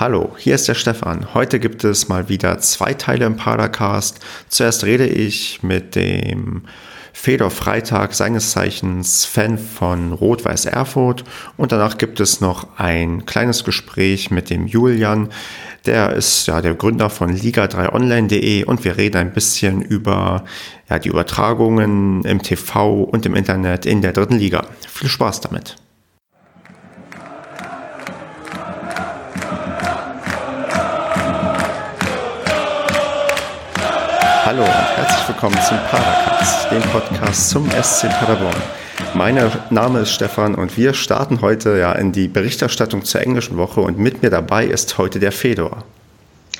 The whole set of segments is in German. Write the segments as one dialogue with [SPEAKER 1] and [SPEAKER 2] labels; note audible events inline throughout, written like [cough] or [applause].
[SPEAKER 1] Hallo, hier ist der Stefan. Heute gibt es mal wieder zwei Teile im Padercast. Zuerst rede ich mit dem Fedor Freitag, seines Zeichens Fan von Rot-Weiß Erfurt. Und danach gibt es noch ein kleines Gespräch mit dem Julian. Der ist ja der Gründer von Liga3online.de und wir reden ein bisschen über ja, die Übertragungen im TV und im Internet in der dritten Liga. Viel Spaß damit. Hallo und herzlich willkommen zum Padercast, dem Podcast zum SC Paderborn. Mein Name ist Stefan und wir starten heute ja in die Berichterstattung zur englischen Woche und mit mir dabei ist heute der Fedor.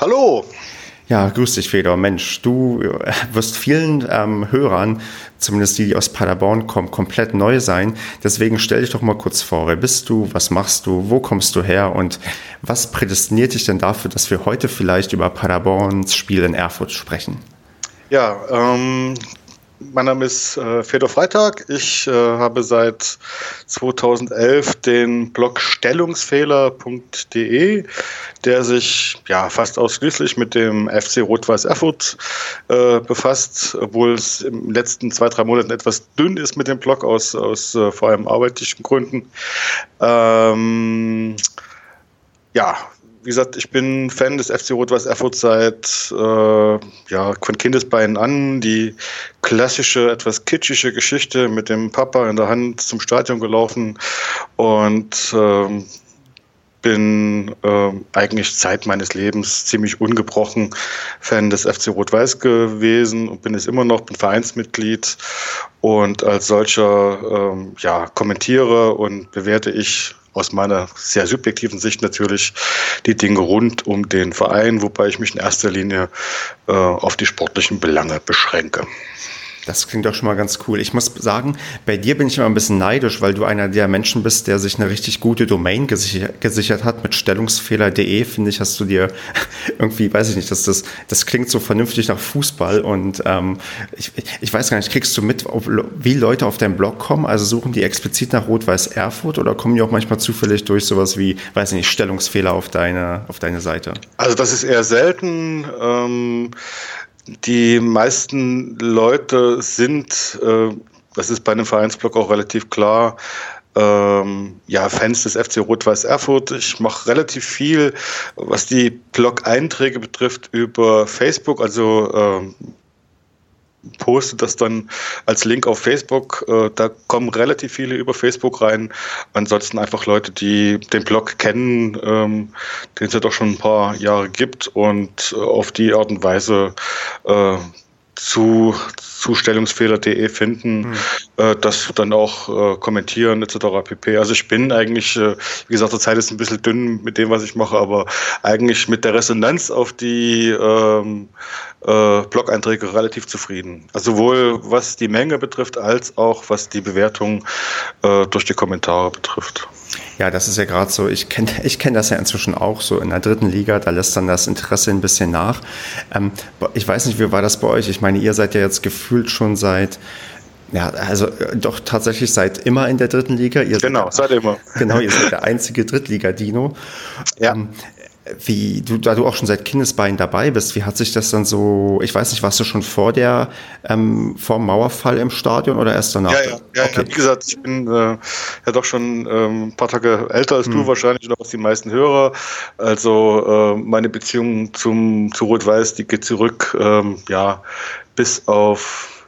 [SPEAKER 2] Hallo!
[SPEAKER 1] Ja, grüß dich, Fedor. Mensch, du äh, wirst vielen ähm, Hörern, zumindest die, die aus Paderborn kommen, komplett neu sein. Deswegen stell dich doch mal kurz vor. Wer bist du? Was machst du? Wo kommst du her? Und was prädestiniert dich denn dafür, dass wir heute vielleicht über Paderborns Spiel in Erfurt sprechen?
[SPEAKER 2] Ja, ähm, mein Name ist äh, Fedor Freitag. Ich äh, habe seit 2011 den Blog stellungsfehler.de, der sich ja fast ausschließlich mit dem FC Rot-Weiß Erfurt äh, befasst, obwohl es den letzten zwei, drei Monaten etwas dünn ist mit dem Blog aus, aus äh, vor allem arbeitlichen Gründen. Ähm, ja, wie gesagt, ich bin Fan des FC Rot-Weiß Erfurt seit äh, ja, von Kindesbeinen an. Die klassische, etwas kitschige Geschichte mit dem Papa in der Hand zum Stadion gelaufen und ähm, bin äh, eigentlich Zeit meines Lebens ziemlich ungebrochen Fan des FC Rot-Weiß gewesen und bin es immer noch, bin Vereinsmitglied und als solcher ähm, ja, kommentiere und bewerte ich aus meiner sehr subjektiven Sicht natürlich die Dinge rund um den Verein, wobei ich mich in erster Linie äh, auf die sportlichen Belange beschränke.
[SPEAKER 1] Das klingt doch schon mal ganz cool. Ich muss sagen, bei dir bin ich immer ein bisschen neidisch, weil du einer der Menschen bist, der sich eine richtig gute Domain gesichert, gesichert hat mit stellungsfehler.de. Finde ich, hast du dir [laughs] irgendwie, weiß ich nicht, dass das, das klingt so vernünftig nach Fußball und ähm, ich, ich weiß gar nicht, kriegst du mit, ob, wie Leute auf deinen Blog kommen? Also suchen die explizit nach Rot-Weiß Erfurt oder kommen die auch manchmal zufällig durch sowas wie, weiß ich nicht, Stellungsfehler auf deine, auf deine Seite?
[SPEAKER 2] Also das ist eher selten. Ähm die meisten Leute sind, äh, das ist bei einem Vereinsblog auch relativ klar, ähm, ja, Fans des FC Rot-Weiß Erfurt. Ich mache relativ viel, was die Blog-Einträge betrifft, über Facebook. Also ähm, poste das dann als Link auf Facebook. Äh, da kommen relativ viele über Facebook rein. Ansonsten einfach Leute, die den Blog kennen, ähm, den es ja doch schon ein paar Jahre gibt und äh, auf die Art und Weise äh, zu zustellungsfehler.de finden, mhm. äh, das dann auch äh, kommentieren etc. pp. Also ich bin eigentlich, äh, wie gesagt, zur Zeit ist ein bisschen dünn mit dem, was ich mache, aber eigentlich mit der Resonanz auf die ähm, äh, Blog-Einträge relativ zufrieden. Also sowohl was die Menge betrifft, als auch was die Bewertung äh, durch die Kommentare betrifft.
[SPEAKER 1] Ja, das ist ja gerade so, ich kenne [laughs] ich kenn das ja inzwischen auch so in der dritten Liga, da lässt dann das Interesse ein bisschen nach. Ähm, ich weiß nicht, wie war das bei euch? Ich meine, ihr seid ja jetzt gefühlt schon seit ja, also äh, doch tatsächlich seit immer in der dritten Liga.
[SPEAKER 2] Ihr genau, seid, seit immer. [laughs]
[SPEAKER 1] Genau, ihr seid der einzige Drittliga-Dino. Ja. Ähm, wie du, da du auch schon seit Kindesbeinen dabei bist, wie hat sich das dann so, ich weiß nicht, warst du schon vor der, ähm, vor dem Mauerfall im Stadion oder erst danach?
[SPEAKER 2] Ja, ja, ja, okay. ja wie gesagt, ich bin äh, ja doch schon ähm, ein paar Tage älter als hm. du wahrscheinlich noch als die meisten Hörer. Also äh, meine Beziehung zum, zu Rot-Weiß, die geht zurück, ähm, ja, bis auf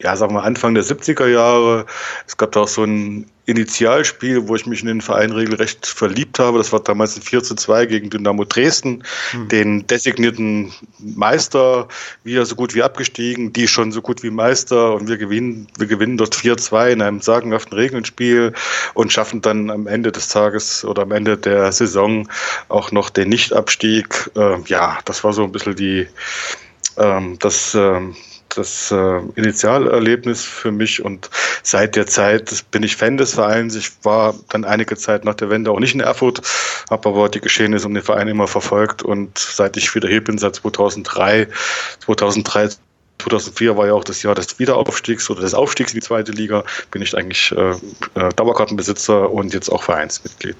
[SPEAKER 2] ja, sagen wir Anfang der 70er Jahre. Es gab da auch so ein Initialspiel, wo ich mich in den Verein regelrecht verliebt habe. Das war damals ein 4 zu 2 gegen Dynamo Dresden, mhm. den designierten Meister, wir so gut wie abgestiegen, die schon so gut wie Meister und wir gewinnen, wir gewinnen dort 4-2 in einem sagenhaften Regelspiel und schaffen dann am Ende des Tages oder am Ende der Saison auch noch den Nichtabstieg. Äh, ja, das war so ein bisschen die, ähm, das, ähm, das äh, Initialerlebnis für mich und seit der Zeit bin ich Fan des Vereins. Ich war dann einige Zeit nach der Wende auch nicht in Erfurt, habe aber die Geschehnisse um den Verein immer verfolgt und seit ich wieder hier bin, seit 2003, 2003 2004 war ja auch das Jahr des Wiederaufstiegs oder des Aufstiegs in die zweite Liga. Bin ich eigentlich äh, äh, Dauerkartenbesitzer und jetzt auch Vereinsmitglied.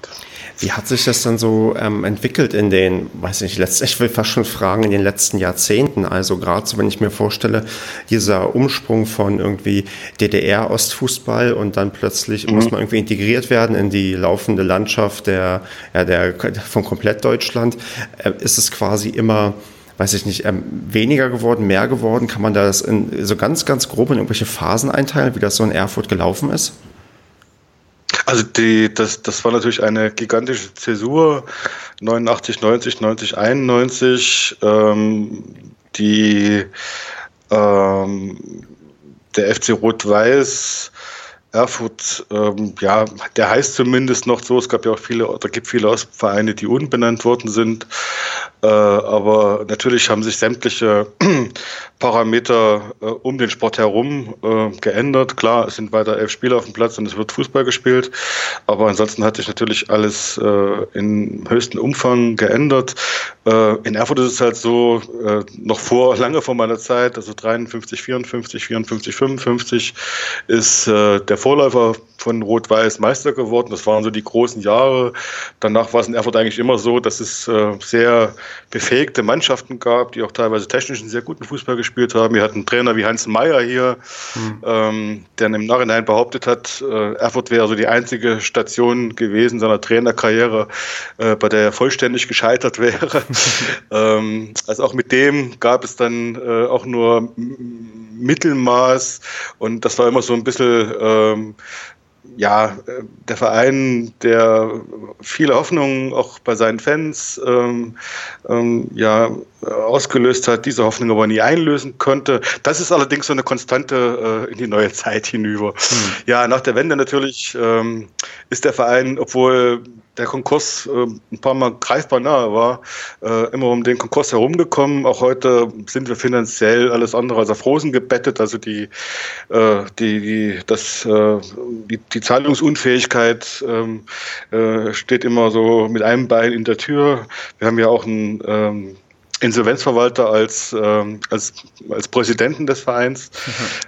[SPEAKER 1] Wie hat sich das dann so ähm, entwickelt in den, weiß nicht, letzt, ich will fast schon fragen, in den letzten Jahrzehnten? Also gerade so, wenn ich mir vorstelle, dieser Umsprung von irgendwie DDR-Ostfußball und dann plötzlich mhm. muss man irgendwie integriert werden in die laufende Landschaft der, ja, der, von komplett Deutschland, äh, ist es quasi immer weiß ich nicht, ähm, weniger geworden, mehr geworden? Kann man das in, so ganz, ganz grob in irgendwelche Phasen einteilen, wie das so in Erfurt gelaufen ist?
[SPEAKER 2] Also die, das, das war natürlich eine gigantische Zäsur, 89, 90, 90, 91, ähm, die ähm, der FC Rot-Weiß Erfurt, ähm, ja, der heißt zumindest noch so. Es gab ja auch viele, oder gibt viele Vereine, die unbenannt worden sind. Äh, aber natürlich haben sich sämtliche [clears throat] Parameter äh, um den Sport herum äh, geändert. Klar, es sind weiter elf Spieler auf dem Platz und es wird Fußball gespielt. Aber ansonsten hat sich natürlich alles äh, in höchstem Umfang geändert. In Erfurt ist es halt so, noch vor, [laughs] lange vor meiner Zeit, also 53, 54, 54, 55, ist der Vorläufer von Rot-Weiß Meister geworden. Das waren so die großen Jahre. Danach war es in Erfurt eigentlich immer so, dass es sehr befähigte Mannschaften gab, die auch teilweise technisch einen sehr guten Fußball gespielt haben. Wir hatten einen Trainer wie Hans Meyer hier, mhm. ähm, der im Nachhinein behauptet hat, äh, Erfurt wäre so die einzige Station gewesen seiner Trainerkarriere, äh, bei der er vollständig gescheitert wäre. [laughs] ähm, also auch mit dem gab es dann äh, auch nur Mittelmaß und das war immer so ein bisschen ähm, ja, der Verein, der viele Hoffnungen auch bei seinen Fans ähm, ähm, ja, ausgelöst hat, diese Hoffnung aber nie einlösen konnte. Das ist allerdings so eine Konstante äh, in die neue Zeit hinüber. Hm. Ja, nach der Wende natürlich ähm, ist der Verein, obwohl der Konkurs äh, ein paar Mal greifbar nahe war, äh, immer um den Konkurs herumgekommen. Auch heute sind wir finanziell alles andere als auf Rosen gebettet. Also die, äh, die, die, das, äh, die, die Zahlungsunfähigkeit ähm, äh, steht immer so mit einem Bein in der Tür. Wir haben ja auch ein ähm, Insolvenzverwalter als, ähm, als, als Präsidenten des Vereins,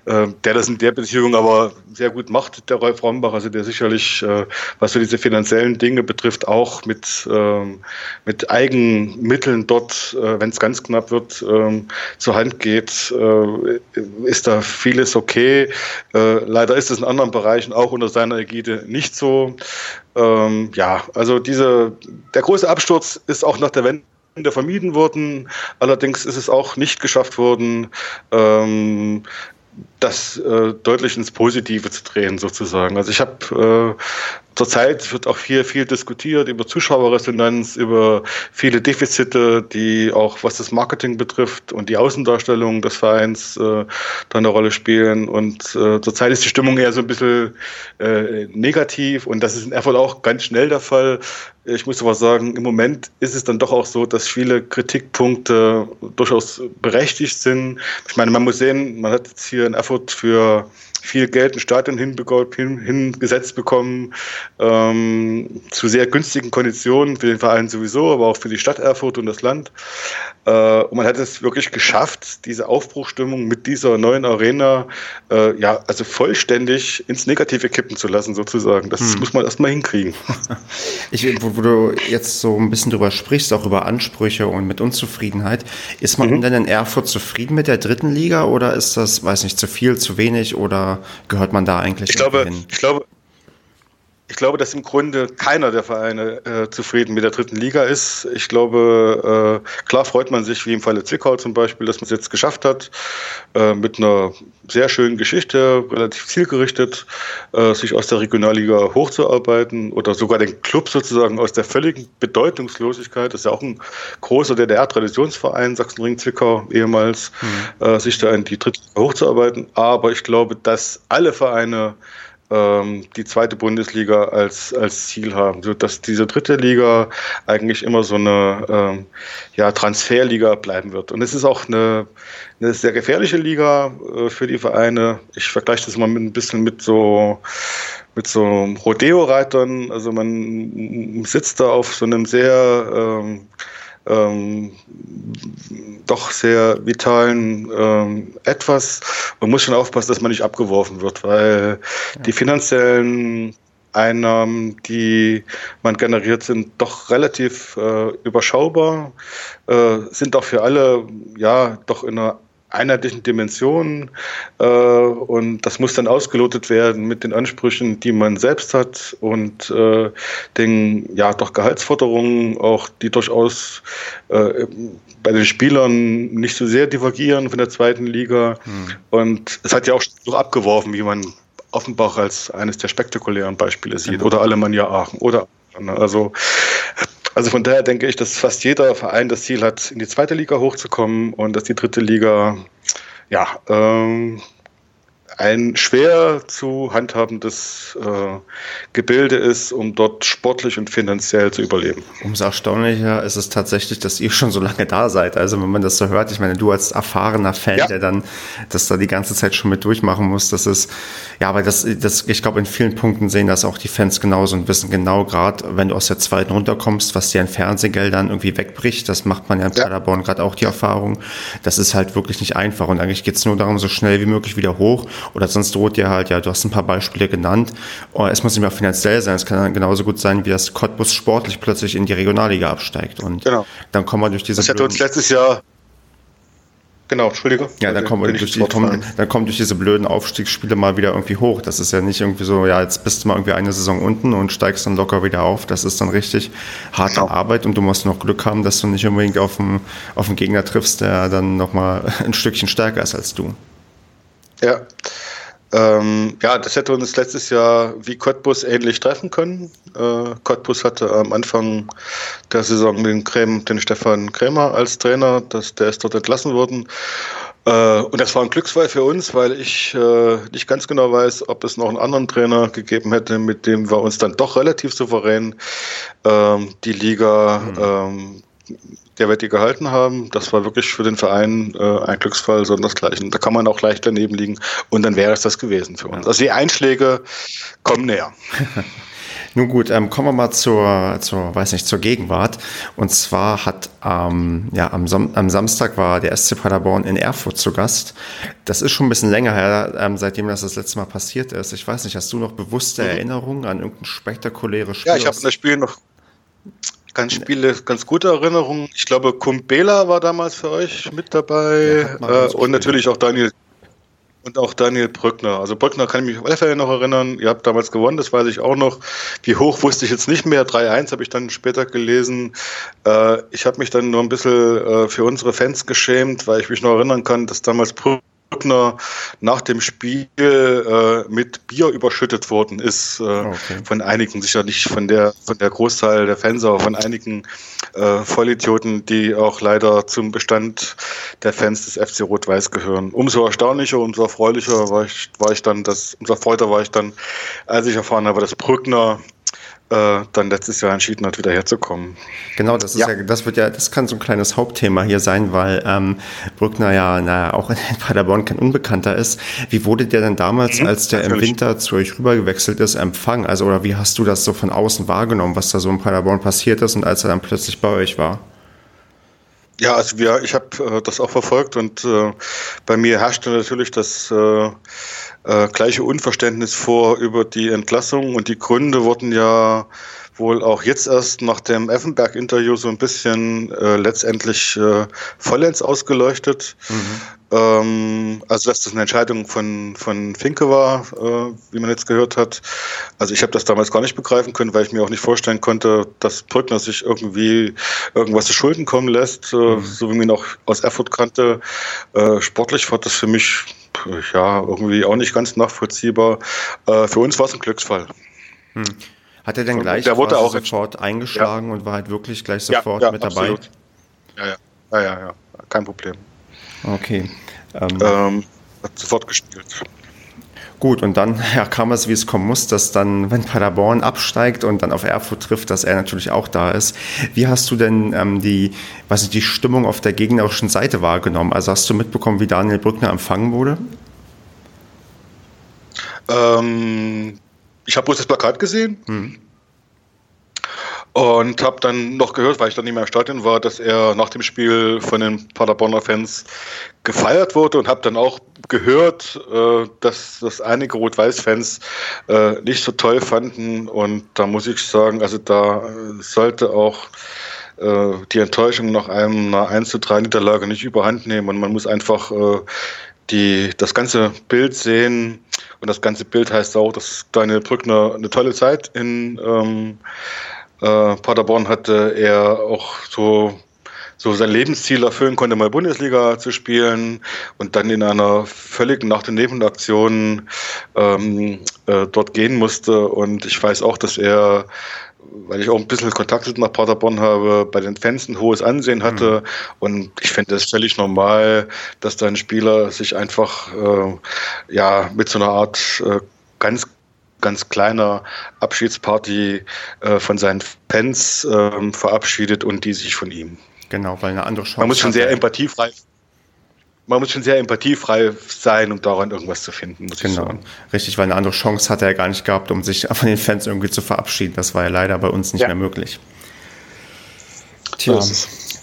[SPEAKER 2] mhm. äh, der das in der Beziehung aber sehr gut macht, der Rolf Rombach, also der sicherlich, äh, was so diese finanziellen Dinge betrifft, auch mit, ähm, mit Eigenmitteln dort, äh, wenn es ganz knapp wird, ähm, zur Hand geht, äh, ist da vieles okay. Äh, leider ist es in anderen Bereichen auch unter seiner Ägide nicht so. Ähm, ja, also diese, der große Absturz ist auch nach der Wende vermieden wurden. Allerdings ist es auch nicht geschafft worden, ähm, das äh, deutlich ins Positive zu drehen, sozusagen. Also ich habe äh, zurzeit wird auch hier viel diskutiert über Zuschauerresonanz, über viele Defizite, die auch was das Marketing betrifft und die Außendarstellung des Vereins äh, da eine Rolle spielen. Und äh, zurzeit ist die Stimmung eher so ein bisschen äh, negativ und das ist in Erfurt auch ganz schnell der Fall. Ich muss aber sagen, im Moment ist es dann doch auch so, dass viele Kritikpunkte durchaus berechtigt sind. Ich meine, man muss sehen, man hat jetzt hier in Erfurt für viel Geld ein Stadion hin, hingesetzt bekommen, ähm, zu sehr günstigen Konditionen für den Verein sowieso, aber auch für die Stadt Erfurt und das Land. Äh, und man hat es wirklich geschafft, diese Aufbruchstimmung mit dieser neuen Arena äh, ja, also vollständig ins Negative kippen zu lassen, sozusagen. Das hm. muss man erstmal hinkriegen. [laughs]
[SPEAKER 1] Ich, wo, wo, du jetzt so ein bisschen drüber sprichst, auch über Ansprüche und mit Unzufriedenheit, ist man mhm. denn in Erfurt zufrieden mit der dritten Liga oder ist das, weiß nicht, zu viel, zu wenig oder gehört man da eigentlich
[SPEAKER 2] ich glaube, hin? Ich glaube, ich glaube, dass im Grunde keiner der Vereine äh, zufrieden mit der dritten Liga ist. Ich glaube, äh, klar freut man sich, wie im Falle Zwickau zum Beispiel, dass man es jetzt geschafft hat, äh, mit einer sehr schönen Geschichte, relativ zielgerichtet, äh, sich aus der Regionalliga hochzuarbeiten oder sogar den Club sozusagen aus der völligen Bedeutungslosigkeit, das ist ja auch ein großer DDR-Traditionsverein, Sachsenring-Zwickau ehemals, mhm. Äh, sich da in die dritte Liga hochzuarbeiten. Aber ich glaube, dass alle Vereine ähm, die zweite Bundesliga als, als Ziel haben, sodass diese dritte Liga eigentlich immer so eine ähm, ja, Transferliga bleiben wird. Und es ist auch eine, eine sehr gefährliche Liga äh, für die Vereine. Ich vergleiche das mal mit, ein bisschen mit so mit so Rodeo-Reitern. Also man sitzt da auf so einem sehr ähm, ähm, doch sehr vitalen ähm, Etwas. Man muss schon aufpassen, dass man nicht abgeworfen wird, weil ja. die finanziellen Einnahmen, die man generiert, sind doch relativ äh, überschaubar, äh, sind auch für alle ja doch in einer einheitlichen Dimensionen äh, und das muss dann ausgelotet werden mit den Ansprüchen, die man selbst hat und äh, den ja doch Gehaltsforderungen auch, die durchaus äh, bei den Spielern nicht so sehr divergieren von der zweiten Liga hm. und es hat ja auch so abgeworfen, wie man Offenbach als eines der spektakulären Beispiele sieht genau. oder Alemannia Aachen oder also also von daher denke ich, dass fast jeder Verein das Ziel hat, in die zweite Liga hochzukommen und dass die dritte Liga ja ähm, ein schwer zu handhabendes äh, Gebilde ist, um dort sportlich und finanziell zu überleben.
[SPEAKER 1] Umso erstaunlicher ist es tatsächlich, dass ihr schon so lange da seid. Also wenn man das so hört, ich meine, du als erfahrener Fan, ja. der dann das da die ganze Zeit schon mit durchmachen muss, das ist, ja, aber das, das ich glaube, in vielen Punkten sehen das auch die Fans genauso und wissen genau, gerade wenn du aus der zweiten runterkommst, was dir an Fernsehgeldern irgendwie wegbricht, das macht man ja in Paderborn gerade auch die Erfahrung. Das ist halt wirklich nicht einfach und eigentlich geht es nur darum, so schnell wie möglich wieder hoch oder sonst droht dir halt, ja, du hast ein paar Beispiele genannt. Oh, es muss nicht mehr finanziell sein, es kann genauso gut sein, wie das Cottbus sportlich plötzlich in die Regionalliga absteigt. Und genau. dann kommen wir durch diese.
[SPEAKER 2] Das hat uns letztes Jahr Genau, Entschuldige.
[SPEAKER 1] Ja, dann kommen, durch die, kommen, dann kommen durch diese blöden Aufstiegsspiele mal wieder irgendwie hoch. Das ist ja nicht irgendwie so, ja, jetzt bist du mal irgendwie eine Saison unten und steigst dann locker wieder auf. Das ist dann richtig harte genau. Arbeit und du musst noch Glück haben, dass du nicht unbedingt auf einen, auf einen Gegner triffst, der dann nochmal [laughs] ein Stückchen stärker ist als du.
[SPEAKER 2] Ja, ähm, ja, das hätte uns letztes Jahr wie Cottbus ähnlich treffen können. Äh, Cottbus hatte am Anfang der Saison den, Kräm, den Stefan Krämer als Trainer, das, der ist dort entlassen worden. Äh, und das war ein Glücksfall für uns, weil ich äh, nicht ganz genau weiß, ob es noch einen anderen Trainer gegeben hätte, mit dem wir uns dann doch relativ souverän ähm, die Liga mhm. ähm, der wird die gehalten haben. Das war wirklich für den Verein äh, ein Glücksfall, sondersgleichen. Da kann man auch leicht daneben liegen und dann wäre es das gewesen für uns. Also die Einschläge kommen näher. [laughs]
[SPEAKER 1] Nun gut, ähm, kommen wir mal zur, zur, weiß nicht, zur Gegenwart. Und zwar hat ähm, ja, am, Sam am Samstag war der SC Paderborn in Erfurt zu Gast. Das ist schon ein bisschen länger her, ähm, seitdem das das letzte Mal passiert ist. Ich weiß nicht, hast du noch bewusste mhm. Erinnerungen an irgendein spektakuläres
[SPEAKER 2] Spiel? Ja, ich habe das Spiel noch Ganz Spiele, ganz gute Erinnerungen. Ich glaube, Kumbela war damals für euch mit dabei ja, äh, und natürlich auch Daniel und auch Daniel Brückner. Also Brückner kann ich mich auf alle Fälle noch erinnern. Ihr habt damals gewonnen, das weiß ich auch noch. Wie hoch wusste ich jetzt nicht mehr. 3-1 habe ich dann später gelesen. Äh, ich habe mich dann nur ein bisschen äh, für unsere Fans geschämt, weil ich mich noch erinnern kann, dass damals Brückner Brückner nach dem Spiel äh, mit Bier überschüttet worden ist. Äh, okay. Von einigen, sicher nicht von der, von der Großteil der Fans, aber von einigen äh, Vollidioten, die auch leider zum Bestand der Fans des FC Rot-Weiß gehören. Umso erstaunlicher, umso erfreulicher war ich, war ich dann, dass, umso erfreuter war ich dann, als ich erfahren habe, dass Brückner äh, dann letztes Jahr entschieden hat, wieder herzukommen.
[SPEAKER 1] Genau, das ist ja. ja. das wird ja, das kann so ein kleines Hauptthema hier sein, weil ähm, Brückner ja naja, auch in [laughs] Paderborn kein Unbekannter ist. Wie wurde der denn damals, mhm, als der natürlich. im Winter zu euch rübergewechselt ist, empfangen? Also oder wie hast du das so von außen wahrgenommen, was da so in Paderborn passiert ist und als er dann plötzlich bei euch war?
[SPEAKER 2] Ja, also wir, ich habe äh, das auch verfolgt und äh, bei mir herrschte natürlich das äh, äh, gleiche Unverständnis vor über die Entlassung und die Gründe wurden ja wohl auch jetzt erst nach dem Effenberg-Interview so ein bisschen äh, letztendlich äh, vollends ausgeleuchtet. Mhm. Ähm, also dass das eine Entscheidung von, von Finke war, äh, wie man jetzt gehört hat. Also ich habe das damals gar nicht begreifen können, weil ich mir auch nicht vorstellen konnte, dass Brückner sich irgendwie irgendwas zu Schulden kommen lässt, äh, mhm. so wie man ihn auch aus Erfurt kannte. Äh, sportlich war das für mich ja irgendwie auch nicht ganz nachvollziehbar. Äh, für uns war es ein Glücksfall.
[SPEAKER 1] Mhm. Hat er denn gleich
[SPEAKER 2] der wurde auch
[SPEAKER 1] sofort eingeschlagen ja. und war halt wirklich gleich sofort ja, ja, mit dabei? Absolut.
[SPEAKER 2] Ja, ja, ja, ja, ja, kein Problem.
[SPEAKER 1] Okay.
[SPEAKER 2] Ähm, ähm, hat sofort gespielt.
[SPEAKER 1] Gut, und dann [laughs] ja, kam es, wie es kommen muss, dass dann, wenn Paderborn absteigt und dann auf Erfurt trifft, dass er natürlich auch da ist. Wie hast du denn ähm, die, was die Stimmung auf der gegnerischen Seite wahrgenommen? Also hast du mitbekommen, wie Daniel Brückner empfangen wurde?
[SPEAKER 2] Ähm, ich habe bloß das Plakat gesehen. Hm. Und habe dann noch gehört, weil ich dann nicht mehr im Stadion war, dass er nach dem Spiel von den Paderborner Fans gefeiert wurde und habe dann auch gehört, äh, dass das einige Rot-Weiß-Fans äh, nicht so toll fanden. Und da muss ich sagen, also da sollte auch äh, die Enttäuschung nach einer 1 zu 3 Niederlage nicht überhand nehmen. Und man muss einfach die, das ganze Bild sehen. Und das ganze Bild heißt auch, dass Daniel Brückner eine tolle Zeit in ähm, äh, Paderborn hatte. Er auch so so sein Lebensziel erfüllen konnte, mal Bundesliga zu spielen und dann in einer völligen Nacht- und Nebenaktion ähm, äh, dort gehen musste. Und ich weiß auch, dass er weil ich auch ein bisschen Kontakt nach Paderborn habe, bei den Fans ein hohes Ansehen hatte. Mhm. Und ich finde es völlig normal, dass da ein Spieler sich einfach äh, ja mit so einer Art äh, ganz ganz kleiner Abschiedsparty äh, von seinen Fans äh, verabschiedet und die sich von ihm.
[SPEAKER 1] Genau, weil eine andere Chance.
[SPEAKER 2] Man muss schon sehr empathiefrei man muss schon sehr empathiefrei sein, um daran irgendwas zu finden.
[SPEAKER 1] genau, richtig, weil eine andere Chance hat er ja gar nicht gehabt, um sich von den Fans irgendwie zu verabschieden. Das war ja leider bei uns nicht ja. mehr möglich. Tja,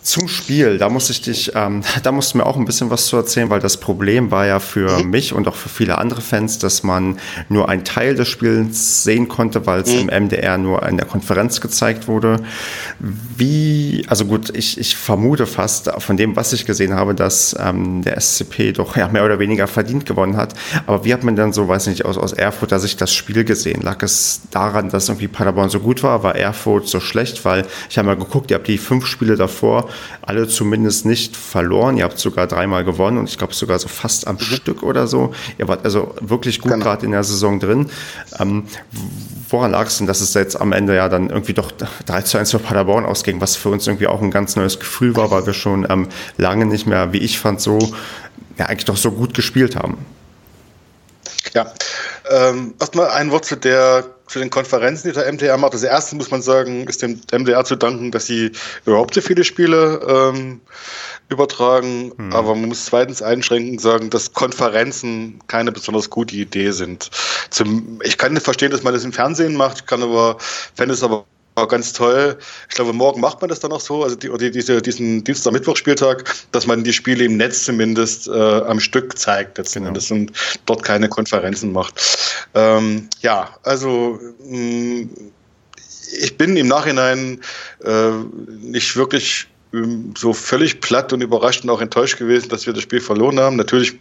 [SPEAKER 1] zum Spiel, da muss ich dich, ähm, [laughs] da musst du mir auch ein bisschen was zu erzählen, weil das Problem war ja für mhm. mich und auch für viele andere Fans, dass man nur einen Teil des Spiels sehen konnte, weil es mhm. im MDR nur in der Konferenz gezeigt wurde. Wie, also gut, ich, ich vermute fast von dem, was ich gesehen habe, dass ähm, der SCP doch ja, mehr oder weniger verdient gewonnen hat. Aber wie hat man dann so, weiß nicht, aus, aus Erfurter Sicht das Spiel gesehen? Lag es daran, dass irgendwie Paderborn so gut war? War Erfurt so schlecht? Weil ich habe mal geguckt, ihr habt die fünf Spiele davor alle zumindest nicht verloren. Ihr habt sogar dreimal gewonnen und ich glaube sogar so fast am mhm. Stück oder so. Ihr wart also wirklich gut genau. gerade in der Saison drin. Ähm, woran lag es denn, dass es jetzt am Ende ja dann irgendwie doch 3 zu 1 für Paderborn ausging, was für uns irgendwie auch ein ganz neues Gefühl war, weil wir schon ähm, lange nicht mehr, wie ich fand, so ja, eigentlich doch so gut gespielt haben.
[SPEAKER 2] Ja, ähm, erstmal ein Wort zu der zu den Konferenzen, die der MDR macht. Das erste muss man sagen, ist dem MDR zu danken, dass sie überhaupt so viele Spiele ähm, übertragen. Hm. Aber man muss zweitens einschränken sagen, dass Konferenzen keine besonders gute Idee sind. Zum, ich kann nicht verstehen, dass man das im Fernsehen macht. Ich kann aber, fände es aber ganz toll. Ich glaube, morgen macht man das dann auch so, also die, die, diese, diesen Dienstag-Mittwoch-Spieltag, dass man die Spiele im Netz zumindest äh, am Stück zeigt letzten genau. Endes und dort keine Konferenzen macht. Ähm, ja, also mh, mm, ich bin im Nachhinein äh, nicht wirklich so völlig platt und überrascht und auch enttäuscht gewesen, dass wir das Spiel verloren haben. Natürlich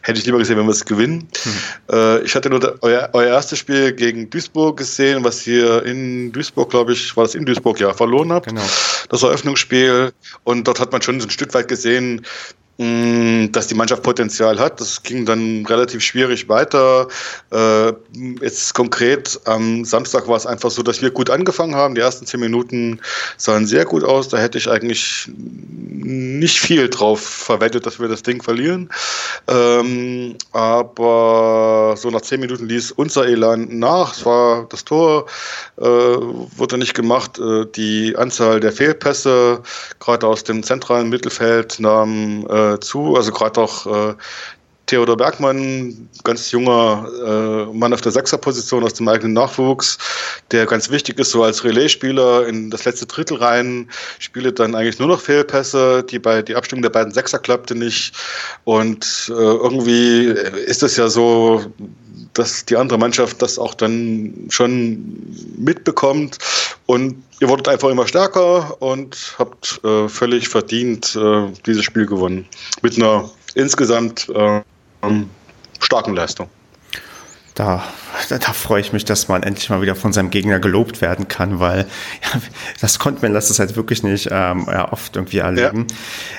[SPEAKER 2] hätte ich lieber gesehen, wenn wir es gewinnen. Hm. Äh, ich hatte nur euer, euer erstes Spiel gegen Duisburg gesehen, was ihr in Duisburg, glaube ich, war das in Duisburg, ja, verloren habt. Genau. Das Eröffnungsspiel. Und dort hat man schon so ein Stück weit gesehen, dass die Mannschaft Potenzial hat. Das ging dann relativ schwierig weiter. Äh, jetzt konkret am Samstag war es einfach so, dass wir gut angefangen haben. Die ersten zehn Minuten sahen sehr gut aus. Da hätte ich eigentlich nicht viel drauf verwettet, dass wir das Ding verlieren. Ähm, aber so nach zehn Minuten ließ unser Elan nach. Es war das Tor, äh, wurde nicht gemacht. Äh, die Anzahl der Fehlpässe, gerade aus dem zentralen Mittelfeld, nahm äh, zu. Also gerade auch äh, Theodor Bergmann, ganz junger äh, Mann auf der Sechserposition aus dem eigenen Nachwuchs, der ganz wichtig ist, so als Relaisspieler in das letzte Drittel rein, spielt dann eigentlich nur noch Fehlpässe, die bei die Abstimmung der beiden Sechser klappte nicht. Und äh, irgendwie ist es ja so, dass die andere Mannschaft das auch dann schon mitbekommt und ihr wurdet einfach immer stärker und habt äh, völlig verdient äh, dieses Spiel gewonnen. Mit einer insgesamt äh, starken Leistung.
[SPEAKER 1] Da, da, da, freue ich mich, dass man endlich mal wieder von seinem Gegner gelobt werden kann, weil ja, das konnte man das halt wirklich nicht ähm, ja, oft irgendwie erleben. Ja.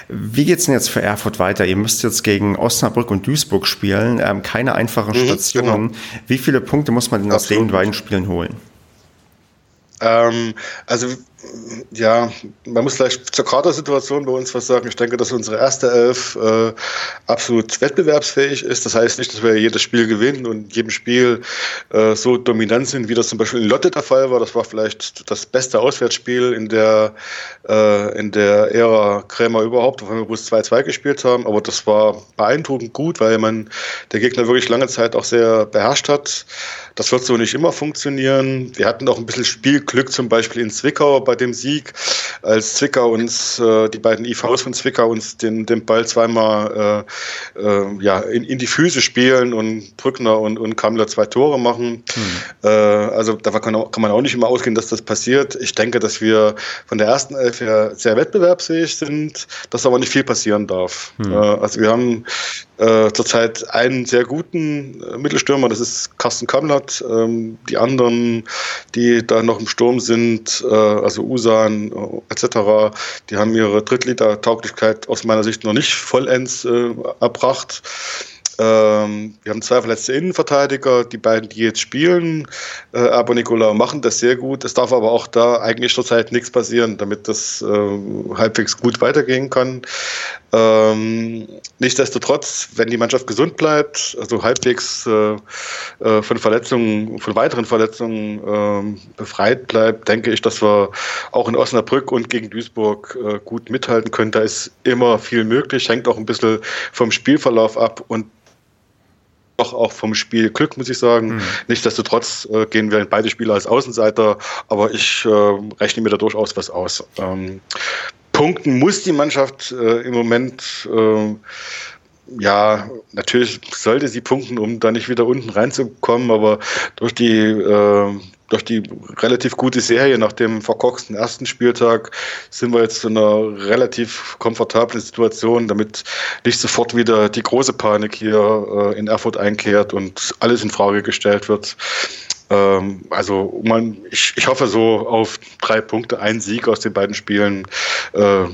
[SPEAKER 1] Wie geht's denn jetzt für Erfurt weiter? Ihr müsst jetzt gegen Osnabrück und Duisburg spielen, ähm, keine einfachen mhm, Stationen. Genau. Wie viele Punkte muss man denn aus den beiden Spielen holen?
[SPEAKER 2] Ähm, also ja, man muss vielleicht zur Kadersituation bei uns was sagen. Ich denke, dass unsere erste Elf äh, absolut wettbewerbsfähig ist. Das heißt nicht, dass wir jedes Spiel gewinnen und jedem Spiel äh, so dominant sind, wie das zum Beispiel in Lotte der Fall war. Das war vielleicht das beste Auswärtsspiel in der, äh, in der Ära Krämer überhaupt, wo wir bloß 2-2 gespielt haben. Aber das war beeindruckend gut, weil man der Gegner wirklich lange Zeit auch sehr beherrscht hat. Das wird so nicht immer funktionieren. Wir hatten auch ein bisschen Spielglück, zum Beispiel in Zwickau bei dem Sieg, als Zwickau uns, äh, die beiden IVs von Zwickau uns den, den Ball zweimal äh, äh, ja, in, in die Füße spielen und Brückner und, und Kammler zwei Tore machen. Hm. Äh, also da kann, kann, man auch nicht immer ausgehen, dass das passiert. Ich denke, dass wir von der ersten Elf her sehr wettbewerbsfähig sind, dass aber nicht viel passieren darf. Hm. Äh, also wir haben äh, zurzeit einen sehr guten äh, Mittelstürmer, das ist Carsten Kamlat. Ähm, die anderen, die da noch im Sturm sind, äh, also Usan äh, etc., die haben ihre Drittliter-Tauglichkeit aus meiner Sicht noch nicht vollends äh, erbracht. Ähm, wir haben zwei verletzte Innenverteidiger, die beiden, die jetzt spielen, äh, aber Nicola machen das sehr gut. Es darf aber auch da eigentlich zurzeit nichts passieren, damit das äh, halbwegs gut weitergehen kann. Ähm, nichtsdestotrotz, wenn die Mannschaft gesund bleibt, also halbwegs äh, äh von Verletzungen, von weiteren Verletzungen ähm, befreit bleibt, denke ich, dass wir auch in Osnabrück und gegen Duisburg äh, gut mithalten können. Da ist immer viel möglich, hängt auch ein bisschen vom Spielverlauf ab und doch auch vom Spiel Glück, muss ich sagen. Mhm. Nichtsdestotrotz äh, gehen wir in beide Spiele als Außenseiter, aber ich äh, rechne mir da durchaus was aus. Ähm, punkten muss die Mannschaft äh, im Moment. Ja, natürlich sollte sie punkten, um da nicht wieder unten reinzukommen, aber durch die äh, durch die relativ gute Serie nach dem verkorksten ersten Spieltag sind wir jetzt in einer relativ komfortablen Situation, damit nicht sofort wieder die große Panik hier äh, in Erfurt einkehrt und alles in Frage gestellt wird. Ähm, also man, ich, ich hoffe so auf drei Punkte, ein Sieg aus den beiden Spielen äh,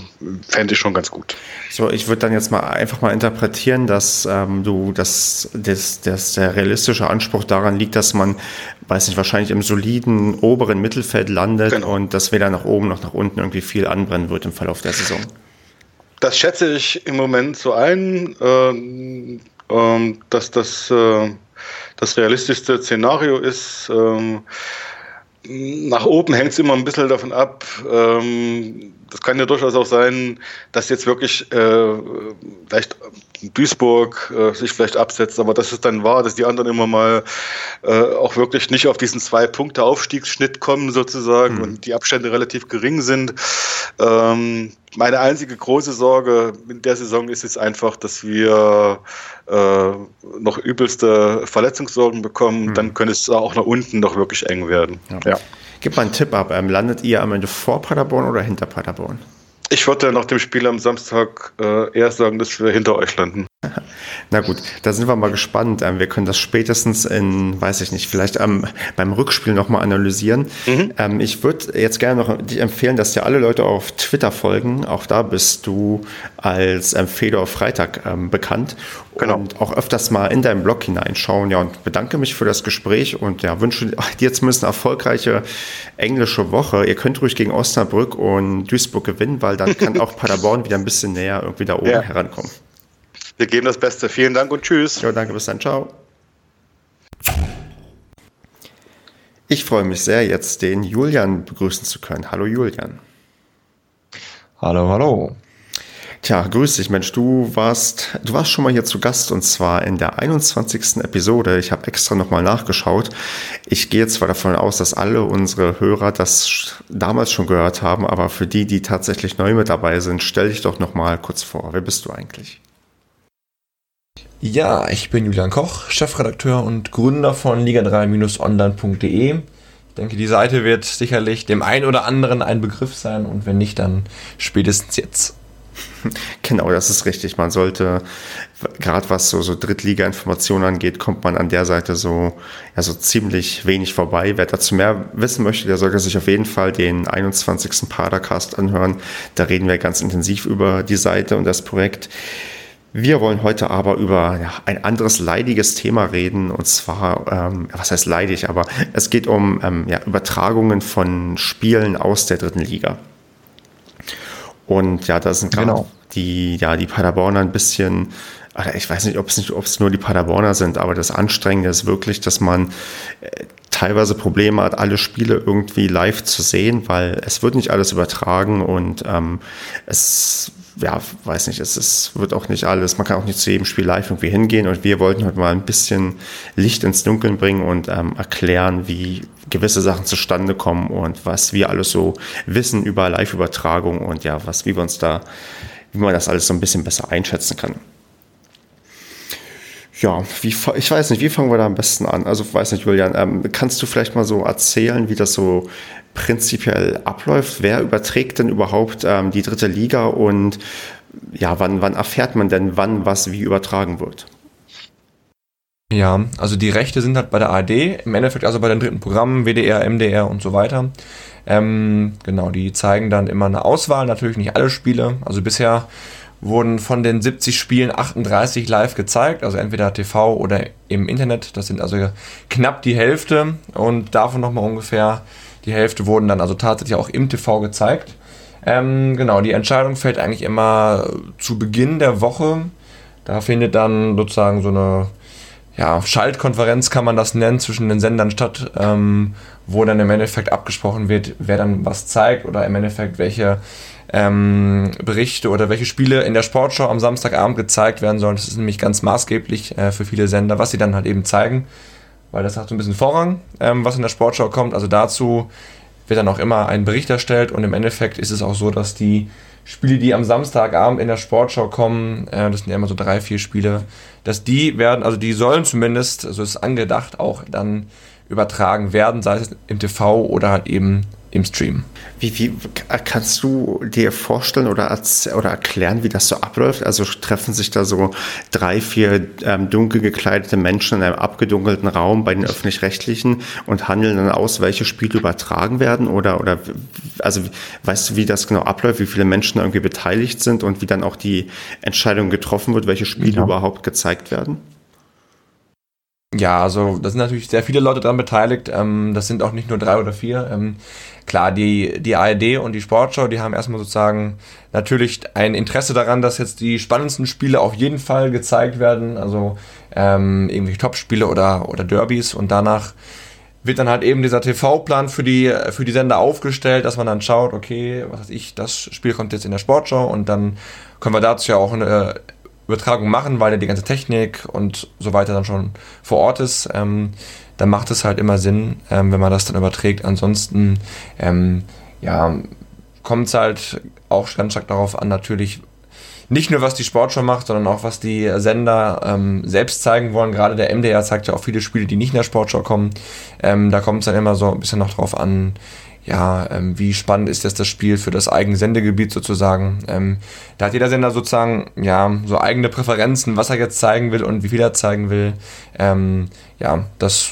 [SPEAKER 2] fände ich schon ganz gut.
[SPEAKER 1] So, ich würde dann jetzt mal einfach mal interpretieren, dass ähm, du, dass, dass, dass der realistische Anspruch daran liegt, dass man, weiß nicht, wahrscheinlich im soliden oberen Mittelfeld landet genau. und dass weder nach oben noch nach unten irgendwie viel anbrennen wird im Verlauf der Saison.
[SPEAKER 2] Das schätze ich im Moment so ein, äh, äh, dass das äh, das realistischste Szenario ist. Ähm, nach oben hängt es immer ein bisschen davon ab. Ähm, das kann ja durchaus auch sein, dass jetzt wirklich äh, vielleicht Duisburg äh, sich vielleicht absetzt, aber dass es dann war, dass die anderen immer mal äh, auch wirklich nicht auf diesen zwei Punkte Aufstiegsschnitt kommen sozusagen mhm. und die Abstände relativ gering sind. Ähm, meine einzige große Sorge in der Saison ist jetzt einfach, dass wir äh, noch übelste Verletzungssorgen bekommen. Mhm. Dann könnte es auch nach unten noch wirklich eng werden.
[SPEAKER 1] Ja. ja. Gib mal einen Tipp ab. Ähm, landet ihr am Ende vor Paderborn oder hinter Paderborn?
[SPEAKER 2] Ich würde nach dem Spiel am Samstag äh, eher sagen, dass wir hinter euch landen. [laughs]
[SPEAKER 1] Na gut, da sind wir mal gespannt. Ähm, wir können das spätestens in, weiß ich nicht, vielleicht ähm, beim Rückspiel nochmal analysieren. Mhm. Ähm, ich würde jetzt gerne noch dich empfehlen, dass dir alle Leute auf Twitter folgen. Auch da bist du als ähm, Fedor Freitag bekannt. Genau. Und auch öfters mal in deinen Blog hineinschauen. Ja, und bedanke mich für das Gespräch und ja, wünsche dir [laughs] zumindest eine erfolgreiche englische Woche. Ihr könnt ruhig gegen Osnabrück und Duisburg gewinnen, weil dann kann [laughs] auch Paderborn wieder ein bisschen näher irgendwie da oben ja. herankommen.
[SPEAKER 2] Wir geben das Beste. Vielen Dank und tschüss.
[SPEAKER 1] Ja, danke, bis dann. Ciao. Ich freue mich sehr, jetzt den Julian begrüßen zu können. Hallo Julian.
[SPEAKER 3] Hallo, hallo.
[SPEAKER 1] Tja, grüß dich, Mensch. Du warst, du warst schon mal hier zu Gast und zwar in der 21. Episode. Ich habe extra nochmal nachgeschaut. Ich gehe zwar davon aus, dass alle unsere Hörer das damals schon gehört haben, aber für die, die tatsächlich neu mit dabei sind, stell dich doch nochmal kurz vor. Wer bist du eigentlich?
[SPEAKER 3] Ja, ich bin Julian Koch, Chefredakteur und Gründer von liga3-online.de. Ich denke, die Seite wird sicherlich dem einen oder anderen ein Begriff sein und wenn nicht, dann spätestens jetzt. [laughs]
[SPEAKER 1] Genau, das ist richtig. Man sollte, gerade was so, so Drittliga-Informationen angeht, kommt man an der Seite so, ja, ziemlich wenig vorbei. Wer dazu mehr wissen möchte, der sollte sich auf jeden Fall den 21. Padercast anhören. Da reden wir ganz intensiv über die Seite und das Projekt. Wir wollen heute aber über ja, ein anderes leidiges Thema reden und zwar, ähm, was heißt leidig, aber es geht um ähm, ja, Übertragungen von Spielen aus der dritten Liga. Und ja, da sind gerade genau. die, ja, die Paderborner ein bisschen, ich weiß nicht, ob es nicht, ob es nur die Paderborner sind, aber das Anstrengende ist wirklich, dass man äh, teilweise Probleme hat, alle Spiele irgendwie live zu sehen, weil es wird nicht alles übertragen und ähm, es ja, weiß nicht, es ist, wird auch nicht alles, man kann auch nicht zu jedem Spiel live irgendwie hingehen und wir wollten heute mal ein bisschen Licht ins Dunkeln bringen und ähm, erklären, wie gewisse Sachen zustande kommen und was wir alles so wissen über Live-Übertragung und ja, was, wie wir uns da, wie man das alles so ein bisschen besser einschätzen kann. Ja, wie, ich weiß nicht, wie fangen wir da am besten an? Also, weiß nicht, Julian, ähm, kannst du vielleicht mal so erzählen, wie das so prinzipiell abläuft? Wer überträgt denn überhaupt ähm, die dritte Liga und ja, wann, wann erfährt man denn, wann was wie übertragen wird?
[SPEAKER 3] Ja, also die Rechte sind halt bei der ARD, im Endeffekt also bei den dritten Programmen, WDR, MDR und so weiter. Ähm, genau, die zeigen dann immer eine Auswahl, natürlich nicht alle Spiele. Also bisher wurden von den 70 Spielen 38 live gezeigt, also entweder TV oder im Internet. Das sind also knapp die Hälfte und davon nochmal ungefähr die Hälfte wurden dann also tatsächlich auch im TV gezeigt. Ähm, genau, die Entscheidung fällt eigentlich immer zu Beginn der Woche. Da findet dann sozusagen so eine ja, Schaltkonferenz, kann man das nennen, zwischen den Sendern statt, ähm, wo dann im Endeffekt abgesprochen wird, wer dann was zeigt oder im Endeffekt welche ähm, Berichte oder welche Spiele in der Sportshow am Samstagabend gezeigt werden sollen. Das ist nämlich ganz maßgeblich äh, für viele Sender, was sie dann halt eben zeigen weil das hat so ein bisschen Vorrang, ähm, was in der Sportschau kommt. Also dazu wird dann auch immer ein Bericht erstellt und im Endeffekt ist es auch so, dass die Spiele, die am Samstagabend in der Sportschau kommen, äh, das sind ja immer so drei, vier Spiele, dass die werden, also die sollen zumindest, so ist angedacht, auch dann übertragen werden, sei es im TV oder halt eben im Stream.
[SPEAKER 1] Wie, wie kannst du dir vorstellen oder, oder erklären, wie das so abläuft? Also treffen sich da so drei, vier ähm, dunkel gekleidete Menschen in einem abgedunkelten Raum bei den öffentlich-rechtlichen und handeln dann aus, welche Spiele übertragen werden? Oder, oder also weißt du, wie das genau abläuft, wie viele Menschen irgendwie beteiligt sind und wie dann auch die Entscheidung getroffen wird, welche Spiele ja. überhaupt gezeigt werden?
[SPEAKER 3] Ja, also da sind natürlich sehr viele Leute daran beteiligt. Ähm, das sind auch nicht nur drei oder vier. Ähm, klar, die, die ARD und die Sportschau, die haben erstmal sozusagen natürlich ein Interesse daran, dass jetzt die spannendsten Spiele auf jeden Fall gezeigt werden. Also ähm, irgendwelche Topspiele oder, oder Derbys und danach wird dann halt eben dieser TV-Plan für die, für die Sender aufgestellt, dass man dann schaut, okay, was weiß ich, das Spiel kommt jetzt in der Sportschau und dann können wir dazu ja auch eine Übertragung machen, weil ja die ganze Technik und so weiter dann schon vor Ort ist, ähm, dann macht es halt immer Sinn, ähm, wenn man das dann überträgt. Ansonsten, ähm, ja, kommt es halt auch ganz stark darauf an, natürlich nicht nur, was die Sportschau macht, sondern auch, was die Sender ähm, selbst zeigen wollen. Gerade der MDR zeigt ja auch viele Spiele, die nicht in der Sportschau kommen. Ähm, da kommt es dann immer so ein bisschen noch drauf an, ja, ähm, wie spannend ist jetzt das Spiel für das eigene Sendegebiet sozusagen. Ähm, da hat jeder Sender sozusagen ja so eigene Präferenzen, was er jetzt zeigen will und wie viel er zeigen will. Ähm, ja, das,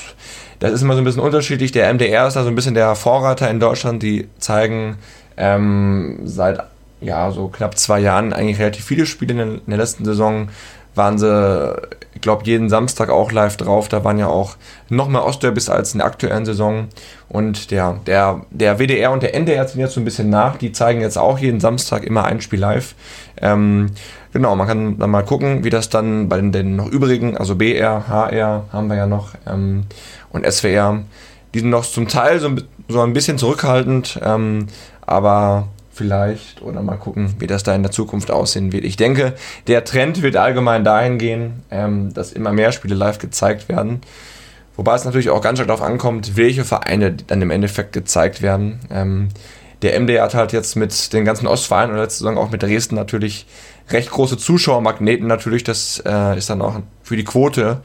[SPEAKER 3] das ist immer so ein bisschen unterschiedlich. Der MDR ist da so ein bisschen der Vorreiter in Deutschland. Die zeigen ähm, seit ja so knapp zwei Jahren eigentlich relativ viele Spiele in der letzten Saison waren sie, ich glaube, jeden Samstag auch live drauf. Da waren ja auch noch mehr Ostderbys als in der aktuellen Saison. Und der, der, der WDR und der NDR sind jetzt so ein bisschen nach. Die zeigen jetzt auch jeden Samstag immer ein Spiel live. Ähm, genau, man kann dann mal gucken, wie das dann bei den, den noch übrigen, also BR, HR haben wir ja noch ähm, und SWR, die sind noch zum Teil so, so ein bisschen zurückhaltend, ähm, aber vielleicht oder mal gucken, wie das da in der Zukunft aussehen wird. Ich denke, der Trend wird allgemein dahin gehen, ähm, dass immer mehr Spiele live gezeigt werden. Wobei es natürlich auch ganz stark darauf ankommt, welche Vereine dann im Endeffekt gezeigt werden. Ähm, der MD hat halt jetzt mit den ganzen Ostvereinen und letzte Saison auch mit Dresden natürlich recht große Zuschauermagneten natürlich. Das äh, ist dann auch für die Quote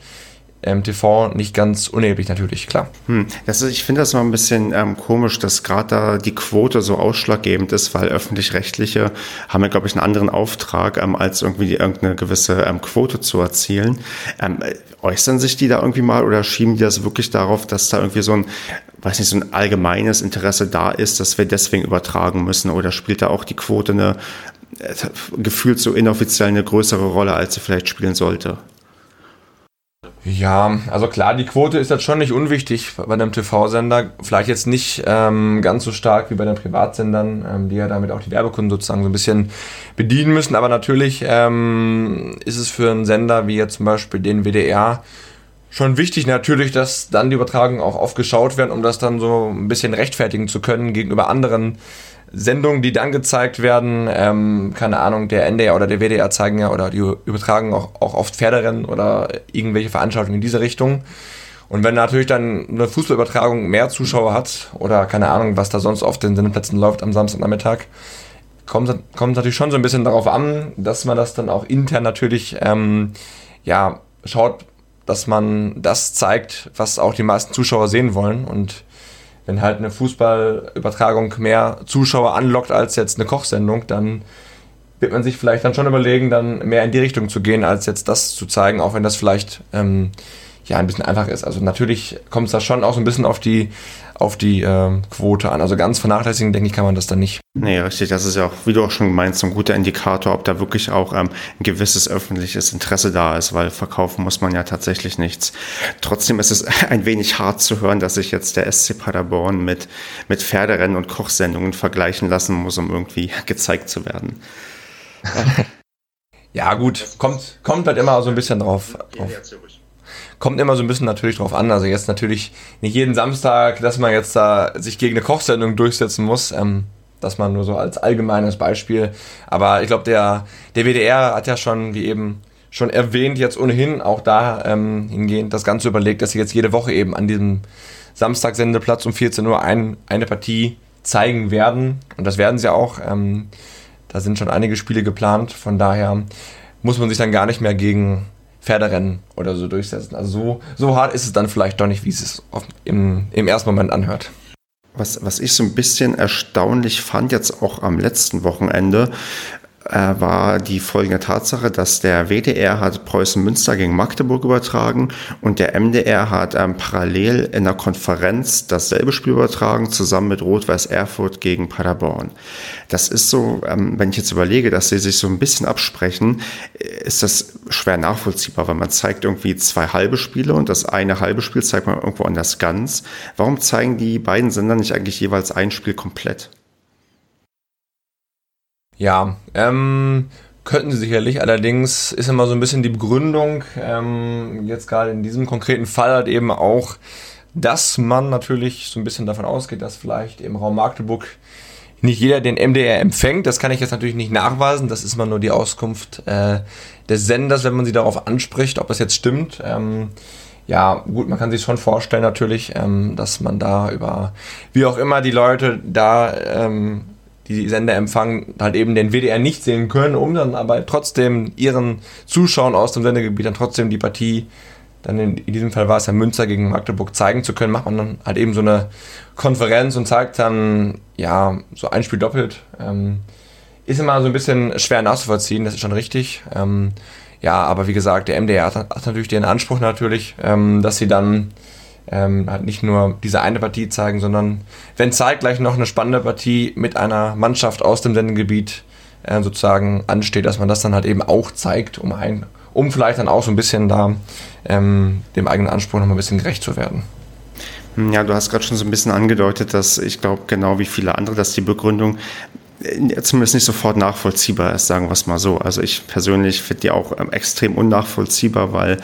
[SPEAKER 3] ähm, TV nicht ganz unerheblich natürlich, klar.
[SPEAKER 1] Hm. Das ist, ich finde das mal ein bisschen ähm, komisch, dass gerade da die Quote so ausschlaggebend ist, weil öffentlich-rechtliche haben ja, glaube ich, einen anderen Auftrag, ähm, als irgendwie irgendeine gewisse ähm, Quote zu erzielen. Ähm, äußern sich die da irgendwie mal oder schieben die das wirklich darauf, dass da irgendwie so ein weiß nicht, so ein allgemeines Interesse da ist, dass wir deswegen übertragen müssen? Oder spielt da auch die Quote eine äh, gefühlt so inoffiziell eine größere Rolle, als sie vielleicht spielen sollte.
[SPEAKER 3] Ja, also klar, die Quote ist jetzt schon nicht unwichtig bei einem TV-Sender. Vielleicht jetzt nicht ähm, ganz so stark wie bei den Privatsendern, ähm, die ja damit auch die Werbekunden sozusagen so ein bisschen bedienen müssen. Aber natürlich ähm, ist es für einen Sender wie jetzt zum Beispiel den WDR schon wichtig natürlich, dass dann die Übertragungen auch oft geschaut werden, um das dann so ein bisschen rechtfertigen zu können gegenüber anderen Sendungen, die dann gezeigt werden, ähm, keine Ahnung, der NDR oder der WDR zeigen ja oder die übertragen auch, auch oft Pferderennen oder irgendwelche Veranstaltungen in diese Richtung. Und wenn natürlich dann eine Fußballübertragung mehr Zuschauer hat oder keine Ahnung, was da sonst auf den Sendeplätzen läuft am Samstagnachmittag, kommt es natürlich schon so ein bisschen darauf an, dass man das dann auch intern natürlich ähm, ja, schaut, dass man das zeigt, was auch die meisten Zuschauer sehen wollen. Und wenn halt eine Fußballübertragung mehr Zuschauer anlockt als jetzt eine Kochsendung, dann wird man sich vielleicht dann schon überlegen, dann mehr in die Richtung zu gehen, als jetzt das zu zeigen, auch wenn das vielleicht ähm, ja ein bisschen einfach ist. Also natürlich kommt es da schon auch so ein bisschen auf die auf die äh, Quote an. Also ganz vernachlässigen, denke ich, kann man das dann nicht.
[SPEAKER 1] Nee, richtig. Das ist ja auch, wie du auch schon meinst, ein guter Indikator, ob da wirklich auch ähm, ein gewisses öffentliches Interesse da ist, weil verkaufen muss man ja tatsächlich nichts. Trotzdem ist es [laughs] ein wenig hart zu hören, dass sich jetzt der SC Paderborn mit, mit Pferderennen und Kochsendungen vergleichen lassen muss, um irgendwie gezeigt zu werden. [laughs]
[SPEAKER 3] ja, gut, kommt, kommt halt immer so ein bisschen drauf. drauf kommt immer so ein bisschen natürlich drauf an. Also jetzt natürlich nicht jeden Samstag, dass man jetzt da sich gegen eine Kochsendung durchsetzen muss. Ähm, das mal nur so als allgemeines Beispiel. Aber ich glaube, der, der WDR hat ja schon, wie eben schon erwähnt, jetzt ohnehin auch da ähm, hingehend das Ganze überlegt, dass sie jetzt jede Woche eben an diesem Samstagsendeplatz um 14 Uhr ein, eine Partie zeigen werden. Und das werden sie auch. Ähm, da sind schon einige Spiele geplant. Von daher muss man sich dann gar nicht mehr gegen Pferderennen oder so durchsetzen. Also so, so hart ist es dann vielleicht doch nicht, wie es sich im, im ersten Moment anhört.
[SPEAKER 1] Was, was ich so ein bisschen erstaunlich fand, jetzt auch am letzten Wochenende, war die folgende Tatsache, dass der WDR hat Preußen Münster gegen Magdeburg übertragen und der MDR hat ähm, parallel in der Konferenz dasselbe Spiel übertragen, zusammen mit Rot-Weiß Erfurt gegen Paderborn. Das ist so, ähm, wenn ich jetzt überlege, dass sie sich so ein bisschen absprechen, äh, ist das schwer nachvollziehbar, weil man zeigt irgendwie zwei halbe Spiele und das eine halbe Spiel zeigt man irgendwo anders ganz. Warum zeigen die beiden Sender nicht eigentlich jeweils ein Spiel komplett?
[SPEAKER 3] Ja, ähm, könnten sie sicherlich. Allerdings ist immer so ein bisschen die Begründung, ähm, jetzt gerade in diesem konkreten Fall halt eben auch, dass man natürlich so ein bisschen davon ausgeht, dass vielleicht im Raum Magdeburg nicht jeder den MDR empfängt. Das kann ich jetzt natürlich nicht nachweisen. Das ist immer nur die Auskunft äh, des Senders, wenn man sie darauf anspricht, ob das jetzt stimmt. Ähm, ja, gut, man kann sich schon vorstellen natürlich, ähm, dass man da über, wie auch immer die Leute da ähm, die Sender empfangen, halt eben den WDR nicht sehen können, um dann aber trotzdem ihren Zuschauern aus dem Sendegebiet dann trotzdem die Partie, dann in, in diesem Fall war es ja Münster gegen Magdeburg, zeigen zu können, macht man dann halt eben so eine Konferenz und zeigt dann, ja, so ein Spiel doppelt. Ähm, ist immer so ein bisschen schwer nachzuvollziehen, das ist schon richtig. Ähm, ja, aber wie gesagt, der MDR hat, hat natürlich den Anspruch natürlich, ähm, dass sie dann ähm, halt nicht nur diese eine Partie zeigen, sondern wenn zeitgleich noch eine spannende Partie mit einer Mannschaft aus dem Sendegebiet äh, sozusagen ansteht, dass man das dann halt eben auch zeigt, um ein, um vielleicht dann auch so ein bisschen da ähm, dem eigenen Anspruch noch mal ein bisschen gerecht zu werden.
[SPEAKER 1] Ja, du hast gerade schon so ein bisschen angedeutet, dass ich glaube, genau wie viele andere, dass die Begründung zumindest nicht sofort nachvollziehbar ist, sagen wir es mal so. Also ich persönlich finde die auch ähm, extrem unnachvollziehbar, weil,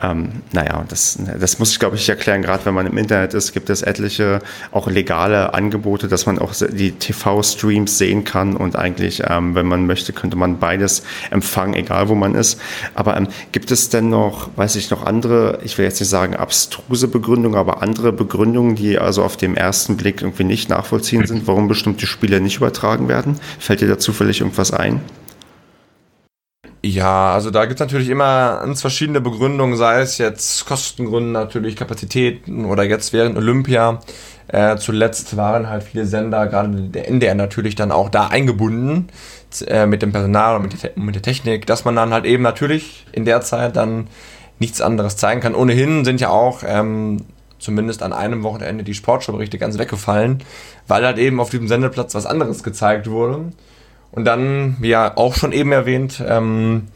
[SPEAKER 1] ähm, naja, das, das muss ich glaube ich erklären, gerade wenn man im Internet ist, gibt es etliche auch legale Angebote, dass man auch die TV-Streams sehen kann und eigentlich, ähm, wenn man möchte, könnte man beides empfangen, egal wo man ist. Aber ähm, gibt es denn noch, weiß ich, noch andere, ich will jetzt nicht sagen abstruse Begründungen, aber andere Begründungen, die also auf dem ersten Blick irgendwie nicht nachvollziehen sind, warum bestimmte Spiele nicht übertragen werden? Fällt dir da zufällig irgendwas ein?
[SPEAKER 3] Ja, also da gibt es natürlich immer ganz verschiedene Begründungen, sei es jetzt Kostengründe, natürlich Kapazitäten oder jetzt während Olympia. Äh, zuletzt waren halt viele Sender, gerade der NDR natürlich dann auch da eingebunden äh, mit dem Personal und mit der, mit der Technik, dass man dann halt eben natürlich in der Zeit dann nichts anderes zeigen kann. Ohnehin sind ja auch ähm, zumindest an einem Wochenende die Sportschau-Berichte ganz weggefallen, weil halt eben auf diesem Sendeplatz was anderes gezeigt wurde. Und dann, wie ja auch schon eben erwähnt, ähm,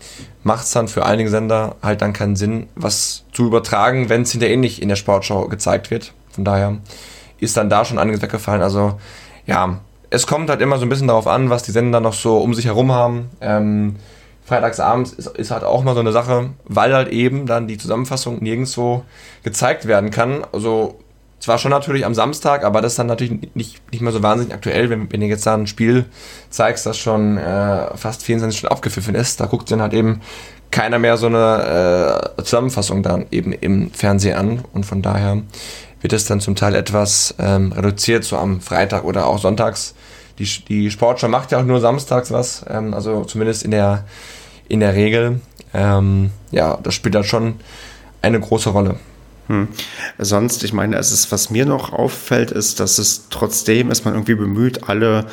[SPEAKER 3] macht es dann für einige Sender halt dann keinen Sinn, was zu übertragen, wenn es hinterher nicht in der Sportschau gezeigt wird. Von daher ist dann da schon einiges weggefallen. Also ja, es kommt halt immer so ein bisschen darauf an, was die Sender noch so um sich herum haben. Ähm, Freitagsabends ist, ist halt auch mal so eine Sache, weil halt eben dann die Zusammenfassung nirgendwo gezeigt werden kann. Also zwar schon natürlich am Samstag, aber das ist dann natürlich nicht, nicht mehr so wahnsinnig aktuell, wenn, wenn du jetzt da ein Spiel zeigst, das schon äh, fast 24 Stunden abgepfiffen ist. Da guckt dann halt eben keiner mehr so eine äh, Zusammenfassung dann eben im Fernsehen an. Und von daher wird es dann zum Teil etwas ähm, reduziert, so am Freitag oder auch sonntags. Die, die Sportschau macht ja auch nur samstags was, ähm, also zumindest in der, in der Regel. Ähm, ja, das spielt dann schon eine große Rolle.
[SPEAKER 1] Hm. Sonst, ich meine, es ist, was mir noch auffällt, ist, dass es trotzdem ist man irgendwie bemüht, alle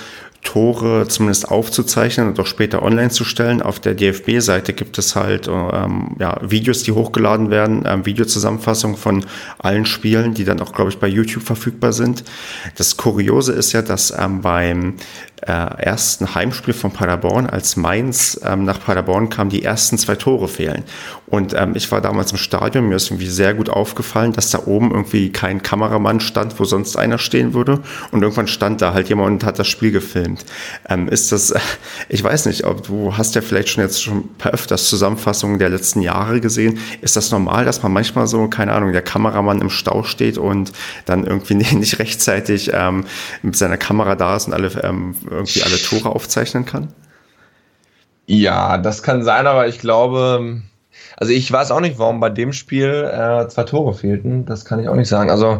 [SPEAKER 1] Tore zumindest aufzuzeichnen und auch später online zu stellen. Auf der DFB-Seite gibt es halt ähm, ja, Videos, die hochgeladen werden, ähm, Videozusammenfassung von allen Spielen, die dann auch, glaube ich, bei YouTube verfügbar sind. Das Kuriose ist ja, dass ähm, beim äh, ersten Heimspiel von Paderborn, als Mainz ähm, nach Paderborn kam, die ersten zwei Tore fehlen. Und ähm, ich war damals im Stadion, mir ist irgendwie sehr gut aufgefallen, dass da oben irgendwie kein Kameramann stand, wo sonst einer stehen würde. Und irgendwann stand da halt jemand und hat das Spiel gefilmt. Ähm, ist das, äh, [laughs] ich weiß nicht, ob du hast ja vielleicht schon jetzt schon öfters Zusammenfassungen der letzten Jahre gesehen. Ist das normal, dass man manchmal so, keine Ahnung, der Kameramann im Stau steht und dann irgendwie [laughs] nicht rechtzeitig ähm, mit seiner Kamera da ist und alle ähm, irgendwie alle Tore aufzeichnen kann?
[SPEAKER 3] Ja, das kann sein, aber ich glaube, also ich weiß auch nicht, warum bei dem Spiel äh, zwei Tore fehlten. Das kann ich auch nicht sagen. Also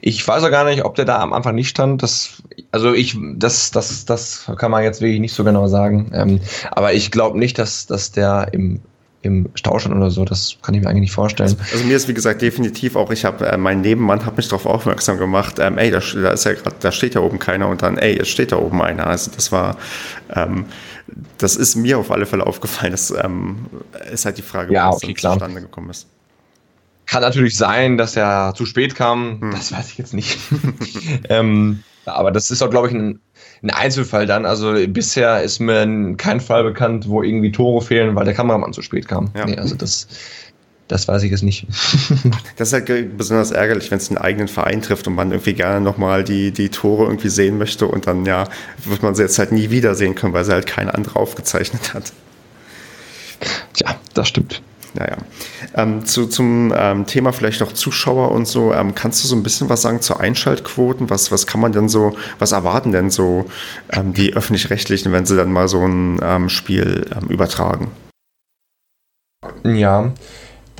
[SPEAKER 3] ich weiß auch gar nicht, ob der da am Anfang nicht stand. Das, also ich, das, das, das kann man jetzt wirklich nicht so genau sagen. Ähm, aber ich glaube nicht, dass, dass der im im Stau stand oder so. Das kann ich mir eigentlich nicht vorstellen.
[SPEAKER 1] Also, also mir ist wie gesagt definitiv auch, ich habe, äh, mein Nebenmann hat mich darauf aufmerksam gemacht, ähm, ey, da, da, ist ja grad, da steht ja oben keiner und dann, ey, jetzt steht da oben einer. Also das war, ähm, das ist mir auf alle Fälle aufgefallen. Das ähm, ist halt die Frage,
[SPEAKER 3] ja, okay, klar. zustande gekommen ist. Kann natürlich sein, dass er zu spät kam. Hm. Das weiß ich jetzt nicht. [laughs] ähm, aber das ist auch, glaube ich, ein ein Einzelfall dann. Also bisher ist mir kein Fall bekannt, wo irgendwie Tore fehlen, weil der Kameramann zu spät kam. Ja. Nee, also das, das weiß ich jetzt nicht. [laughs]
[SPEAKER 1] das ist halt besonders ärgerlich, wenn es einen eigenen Verein trifft und man irgendwie gerne nochmal die, die Tore irgendwie sehen möchte und dann ja, wird man sie jetzt halt nie wiedersehen können, weil sie halt kein anderer aufgezeichnet hat.
[SPEAKER 3] Ja, das stimmt.
[SPEAKER 1] Naja. Ähm, zu, zum ähm, Thema vielleicht noch Zuschauer und so. Ähm, kannst du so ein bisschen was sagen zu Einschaltquoten? Was, was kann man denn so, was erwarten denn so ähm, die Öffentlich-Rechtlichen, wenn sie dann mal so ein ähm, Spiel ähm, übertragen?
[SPEAKER 3] Ja,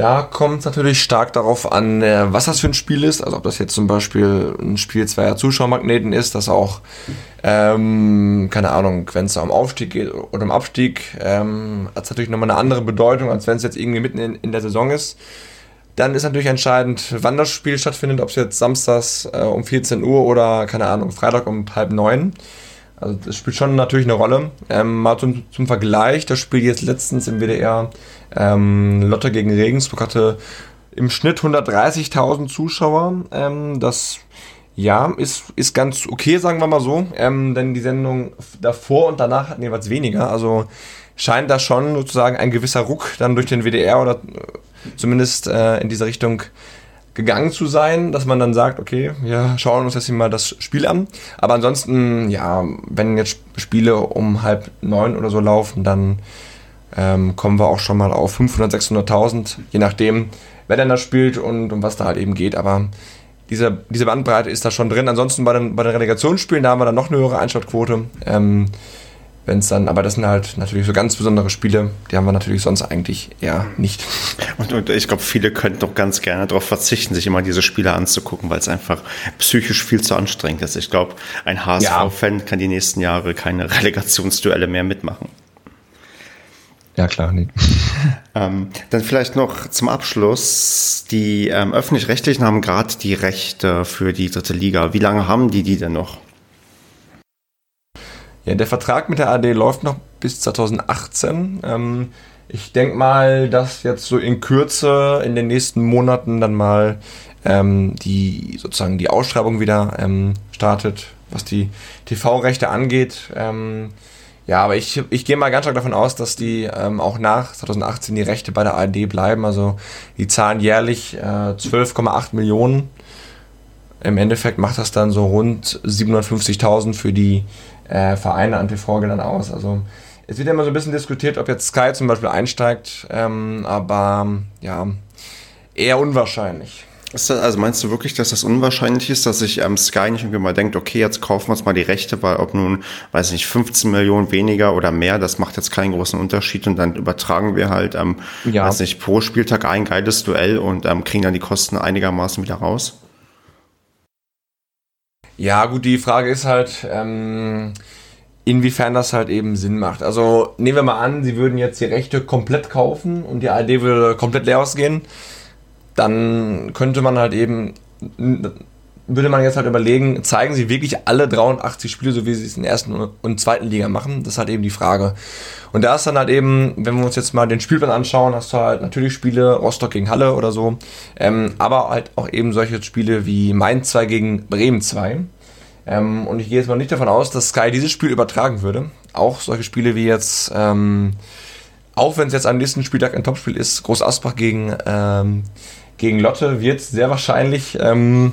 [SPEAKER 3] da kommt es natürlich stark darauf an, äh, was das für ein Spiel ist. Also ob das jetzt zum Beispiel ein Spiel zweier Zuschauermagneten ist, das auch, ähm, keine Ahnung, wenn es um Aufstieg geht oder um Abstieg, ähm, hat es natürlich nochmal eine andere Bedeutung, als wenn es jetzt irgendwie mitten in, in, der Saison ist. Dann ist natürlich entscheidend, wann das Spiel stattfindet, ob es jetzt samstags äh, um 14 Uhr oder, keine Ahnung, Freitag um halb neun. Also das spielt schon natürlich eine Rolle. Ähm, mal zum, zum Vergleich, das Spiel jetzt letztens im WDR ähm, Lotte gegen Regensburg hatte im Schnitt 130.000 Zuschauer. Ähm, das ja, ist, ist ganz okay, sagen wir mal so. Ähm, denn die Sendung davor und danach hatten jeweils weniger. Also scheint da schon sozusagen ein gewisser Ruck dann durch den WDR oder äh, zumindest äh, in diese Richtung gegangen zu sein, dass man dann sagt, okay, wir schauen uns jetzt hier mal das Spiel an. Aber ansonsten, ja, wenn jetzt Spiele um halb neun oder so laufen, dann ähm, kommen wir auch schon mal auf 500, 600.000, je nachdem, wer denn da spielt und um was da halt eben geht. Aber diese, diese Bandbreite ist da schon drin. Ansonsten bei den, bei den Relegationsspielen, da haben wir dann noch eine höhere Einschaltquote. Ähm, wenn es dann, aber das sind halt natürlich so ganz besondere Spiele, die haben wir natürlich sonst eigentlich eher nicht.
[SPEAKER 1] Und, und ich glaube, viele könnten doch ganz gerne darauf verzichten, sich immer diese Spiele anzugucken, weil es einfach psychisch viel zu anstrengend ist. Ich glaube, ein HSV-Fan ja. kann die nächsten Jahre keine [laughs] Relegationsduelle mehr mitmachen.
[SPEAKER 3] Ja, klar. Nee. [laughs]
[SPEAKER 1] ähm, dann vielleicht noch zum Abschluss. Die ähm, Öffentlich-Rechtlichen haben gerade die Rechte für die dritte Liga. Wie lange haben die die denn noch?
[SPEAKER 3] Ja, der Vertrag mit der AD läuft noch bis 2018. Ähm, ich denke mal, dass jetzt so in Kürze in den nächsten Monaten dann mal ähm, die sozusagen die Ausschreibung wieder ähm, startet, was die TV-Rechte angeht. Ähm, Ja, aber ich, ich gehe mal ganz stark davon aus, dass die ähm, auch nach 2018 die Rechte bei der ARD bleiben. Also die zahlen jährlich äh, 12,8 Millionen. Im Endeffekt macht das dann so rund 750.000 für die äh, Vereine an TV-Geldern aus. Also es wird ja immer so ein bisschen diskutiert, ob jetzt Sky zum Beispiel einsteigt, ähm, aber ja, eher unwahrscheinlich.
[SPEAKER 1] Das, also meinst du wirklich, dass das unwahrscheinlich ist, dass sich ähm, Sky nicht irgendwie mal denkt, okay, jetzt kaufen wir uns mal die Rechte, weil ob nun, weiß ich nicht, 15 Millionen weniger oder mehr, das macht jetzt keinen großen Unterschied und dann übertragen wir halt, ähm, ja. weiß nicht, pro Spieltag ein geiles Duell und ähm, kriegen dann die Kosten einigermaßen wieder raus?
[SPEAKER 3] Ja, gut, die Frage ist halt, ähm, inwiefern das halt eben Sinn macht. Also nehmen wir mal an, sie würden jetzt die Rechte komplett kaufen und die ARD würde komplett leer ausgehen dann könnte man halt eben, würde man jetzt halt überlegen, zeigen sie wirklich alle 83 Spiele, so wie sie es in der ersten und zweiten Liga machen? Das ist halt eben die Frage. Und da ist dann halt eben, wenn wir uns jetzt mal den Spielplan anschauen, hast du halt natürlich Spiele, Rostock gegen Halle oder so, ähm, aber halt auch eben solche Spiele wie Mainz 2 gegen Bremen 2. Ähm, und ich gehe jetzt mal nicht davon aus, dass Sky dieses Spiel übertragen würde. Auch solche Spiele wie jetzt, ähm, auch wenn es jetzt am nächsten Spieltag ein Topspiel ist, Groß Asbach gegen ähm, gegen Lotte wird sehr wahrscheinlich ähm,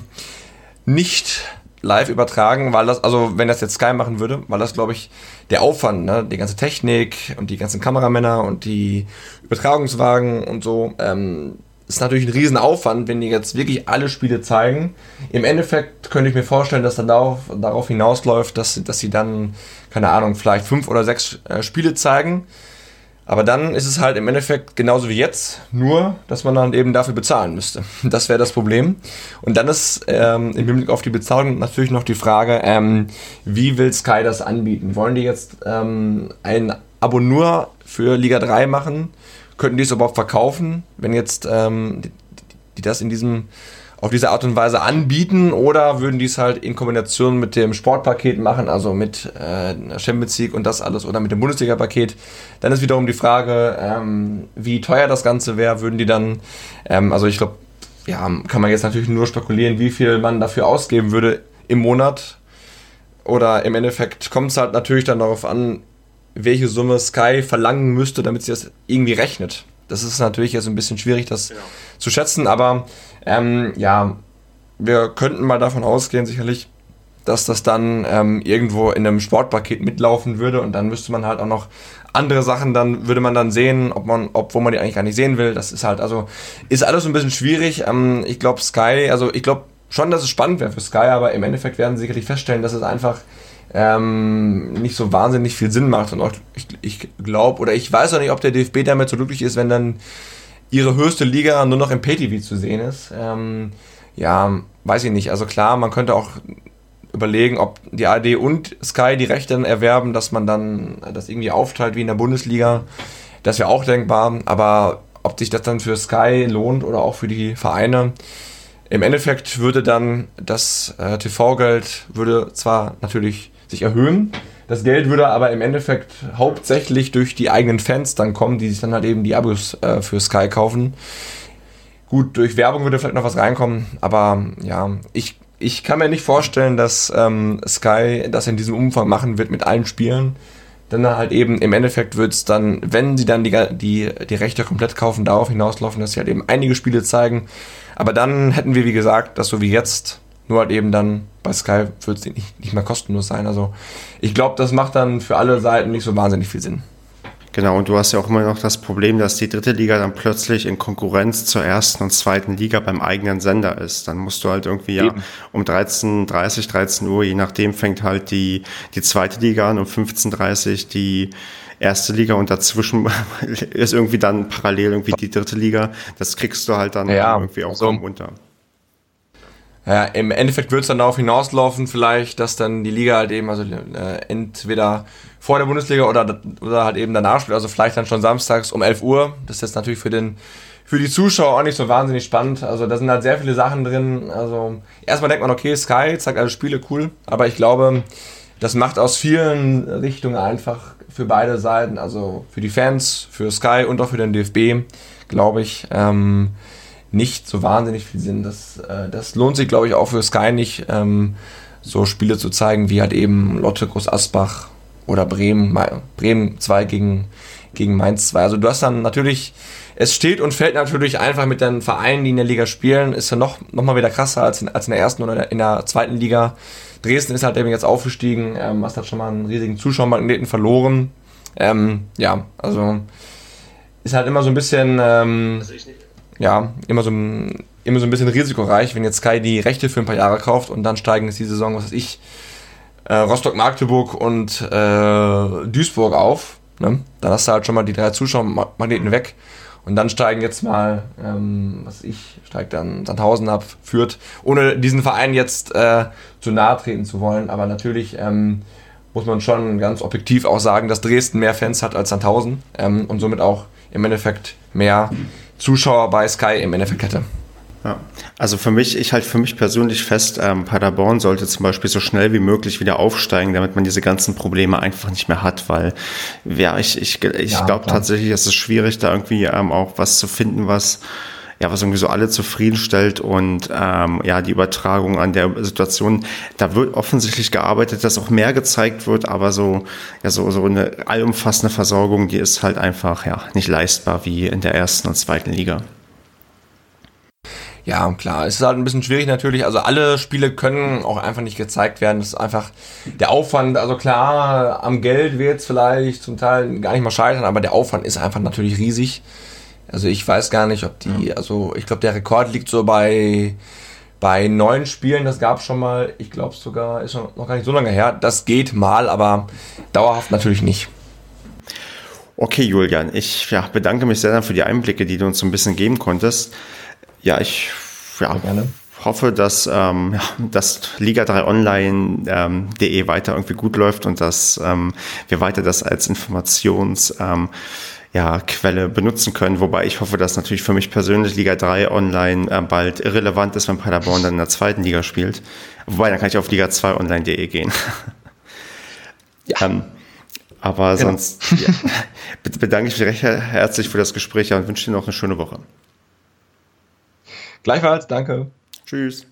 [SPEAKER 3] nicht live übertragen, weil das, also wenn das jetzt Sky machen würde, weil das, glaube ich, der Aufwand, ne, die ganze Technik und die ganzen Kameramänner und die Übertragungswagen und so, ähm, ist natürlich ein Riesenaufwand, wenn die jetzt wirklich alle Spiele zeigen. Im Endeffekt könnte ich mir vorstellen, dass dann darauf, darauf hinausläuft, dass, dass sie dann, keine Ahnung, vielleicht fünf oder sechs äh, Spiele zeigen aber dann ist es halt im Endeffekt genauso wie jetzt, nur dass man dann eben dafür bezahlen müsste. [laughs] Das wäre das Problem. Und dann ist ähm, im Hinblick auf die Bezahlung natürlich noch die Frage, ähm, wie will Sky das anbieten? Wollen die jetzt ähm, ein Abo nur für Liga 3 machen? Könnten die es überhaupt verkaufen, wenn jetzt ähm, die, die das in diesem auf diese Art und Weise anbieten oder würden die es halt in Kombination mit dem Sportpaket machen, also mit äh, Champions League und das alles oder mit dem Bundesliga-Paket. Dann ist wiederum die Frage, ähm, wie teuer das Ganze wäre, würden die dann, ähm, also ich glaube, ja, kann man jetzt natürlich nur spekulieren, wie viel man dafür ausgeben würde im Monat. Oder im Endeffekt kommt es halt natürlich dann darauf an, welche Summe Sky verlangen müsste, damit sie das irgendwie rechnet. Das ist natürlich jetzt ein bisschen schwierig, das ja. zu schätzen, aber ähm, ja, wir könnten mal davon ausgehen, sicherlich, dass das dann ähm, irgendwo in einem Sportpaket mitlaufen würde und dann müsste man halt auch noch andere Sachen, dann würde man dann sehen, ob man, ob, wo man die eigentlich gar nicht sehen will. Das ist halt, also, ist alles so ein bisschen schwierig. Ähm, ich glaube, Sky, also ich glaube schon, dass es spannend wäre für Sky, aber im Endeffekt werden sie sicherlich feststellen, dass es einfach ähm, nicht so wahnsinnig viel Sinn macht. Und auch, ich, ich glaube, oder ich weiß auch nicht, ob der DFB damit so glücklich ist, wenn dann ihre höchste Liga nur noch im PTV zu sehen ist. Ähm, ja, weiß ich nicht. Also klar, man könnte auch überlegen, ob die ARD und Sky die Rechte dann erwerben, dass man dann das irgendwie aufteilt wie in der Bundesliga. Das wäre auch denkbar. Aber ob sich das dann für Sky lohnt oder auch für die Vereine, im Endeffekt würde dann das äh, TV-Geld würde zwar natürlich sich erhöhen. Das Geld würde aber im Endeffekt hauptsächlich durch die eigenen Fans dann kommen, die sich dann halt eben die Abos äh, für Sky kaufen. Gut, durch Werbung würde vielleicht noch was reinkommen, aber ja, ich, ich kann mir nicht vorstellen, dass ähm, Sky das in diesem Umfang machen wird mit allen Spielen. Dann halt eben im Endeffekt wird es dann, wenn sie dann die, die, die Rechte komplett kaufen, darauf hinauslaufen, dass sie halt eben einige Spiele zeigen. Aber dann hätten wir, wie gesagt, das so wie jetzt nur halt eben dann bei Sky wird es nicht, nicht mehr kostenlos sein. Also ich glaube, das macht dann für alle Seiten nicht so wahnsinnig viel Sinn.
[SPEAKER 1] Genau, und du hast ja auch immer noch das Problem, dass die dritte Liga dann plötzlich in Konkurrenz zur ersten und zweiten Liga beim eigenen Sender ist. Dann musst du halt irgendwie ja um 13.30, 13 Uhr, je nachdem fängt halt die, die zweite Liga an, um 15.30 die erste Liga und dazwischen [laughs] ist irgendwie dann parallel irgendwie die dritte Liga. Das kriegst du halt dann ja, irgendwie auch so unter.
[SPEAKER 3] Ja, im Endeffekt wird es dann darauf hinauslaufen, vielleicht, dass dann die Liga halt eben, also äh, entweder vor der Bundesliga oder, oder halt eben danach spielt, also vielleicht dann schon samstags um 11 Uhr. Das ist jetzt natürlich für den für die Zuschauer auch nicht so wahnsinnig spannend. Also da sind halt sehr viele Sachen drin. Also erstmal denkt man, okay, Sky zeigt alle Spiele, cool. Aber ich glaube, das macht aus vielen Richtungen einfach für beide Seiten, also für die Fans, für Sky und auch für den DFB, glaube ich, ähm, nicht so wahnsinnig viel Sinn. Das, äh, das lohnt sich, glaube ich, auch für Sky nicht, ähm, so Spiele zu zeigen, wie halt eben Lotte Groß Asbach oder Bremen, Bremen 2 gegen, gegen Mainz 2. Also du hast dann natürlich, es steht und fällt natürlich einfach mit den Vereinen, die in der Liga spielen, ist ja noch, noch mal wieder krasser als in, als in der ersten oder in der zweiten Liga. Dresden ist halt eben jetzt aufgestiegen, ähm, hast halt schon mal einen riesigen Zuschauermagneten verloren. Ähm, ja, also ist halt immer so ein bisschen, ähm, ja, immer so, immer so ein bisschen risikoreich, wenn jetzt Sky die Rechte für ein paar Jahre kauft und dann steigen jetzt die Saison, was weiß ich, äh, Rostock-Magdeburg und äh, Duisburg auf. Ne? Dann hast du halt schon mal die drei Zuschauermagneten weg. Und dann steigen jetzt mal, ähm, was ich, steigt dann Sandhausen ab, führt, ohne diesen Verein jetzt äh, zu nahe treten zu wollen. Aber natürlich ähm, muss man schon ganz objektiv auch sagen, dass Dresden mehr Fans hat als Sandhausen ähm, und somit auch im Endeffekt mehr Zuschauer bei Sky im Endeffekt hätte.
[SPEAKER 1] Ja, also für mich, ich halte für mich persönlich fest, ähm, Paderborn sollte zum Beispiel so schnell wie möglich wieder aufsteigen, damit man diese ganzen Probleme einfach nicht mehr hat, weil ja, ich, ich, ich ja, glaube tatsächlich, es ist schwierig, da irgendwie ähm, auch was zu finden, was ja, was irgendwie so alle zufriedenstellt und ähm, ja, die Übertragung an der Situation, da wird offensichtlich gearbeitet, dass auch mehr gezeigt wird, aber so, ja, so, so eine allumfassende Versorgung, die ist halt einfach ja nicht leistbar wie in der ersten und zweiten Liga.
[SPEAKER 3] Ja, klar. Es ist halt ein bisschen schwierig natürlich. Also alle Spiele können auch einfach nicht gezeigt werden. Das ist einfach der Aufwand. Also klar, am Geld wird es vielleicht zum Teil gar nicht mal scheitern, aber der Aufwand ist einfach natürlich riesig. Also ich weiß gar nicht, ob die, also ich glaube, der Rekord liegt so bei, bei neun Spielen. Das gab es schon mal. Ich glaube sogar, ist schon noch gar nicht so lange her. Das geht mal, aber dauerhaft natürlich nicht.
[SPEAKER 1] Okay, Julian, ich ja, bedanke mich sehr für die Einblicke, die du uns so ein bisschen geben konntest. Ja, ich ja, hoffe, dass, ähm, ja, dass Liga 3 Online.de ähm, e weiter irgendwie gut läuft und dass ähm, wir weiter das als Informations ähm, ja, Quelle benutzen können. Wobei ich hoffe, dass natürlich für mich persönlich Liga 3 online äh, bald irrelevant ist, wenn Paderborn dann in der zweiten Liga spielt. Wobei, dann kann ich auf Liga 2 online.de gehen. [laughs] ja. Ähm, aber genau. sonst ja, [laughs] bedanke ich mich recht herzlich für das Gespräch und wünsche dir noch eine schöne Woche.
[SPEAKER 3] Gleichfalls, danke.
[SPEAKER 1] Tschüss.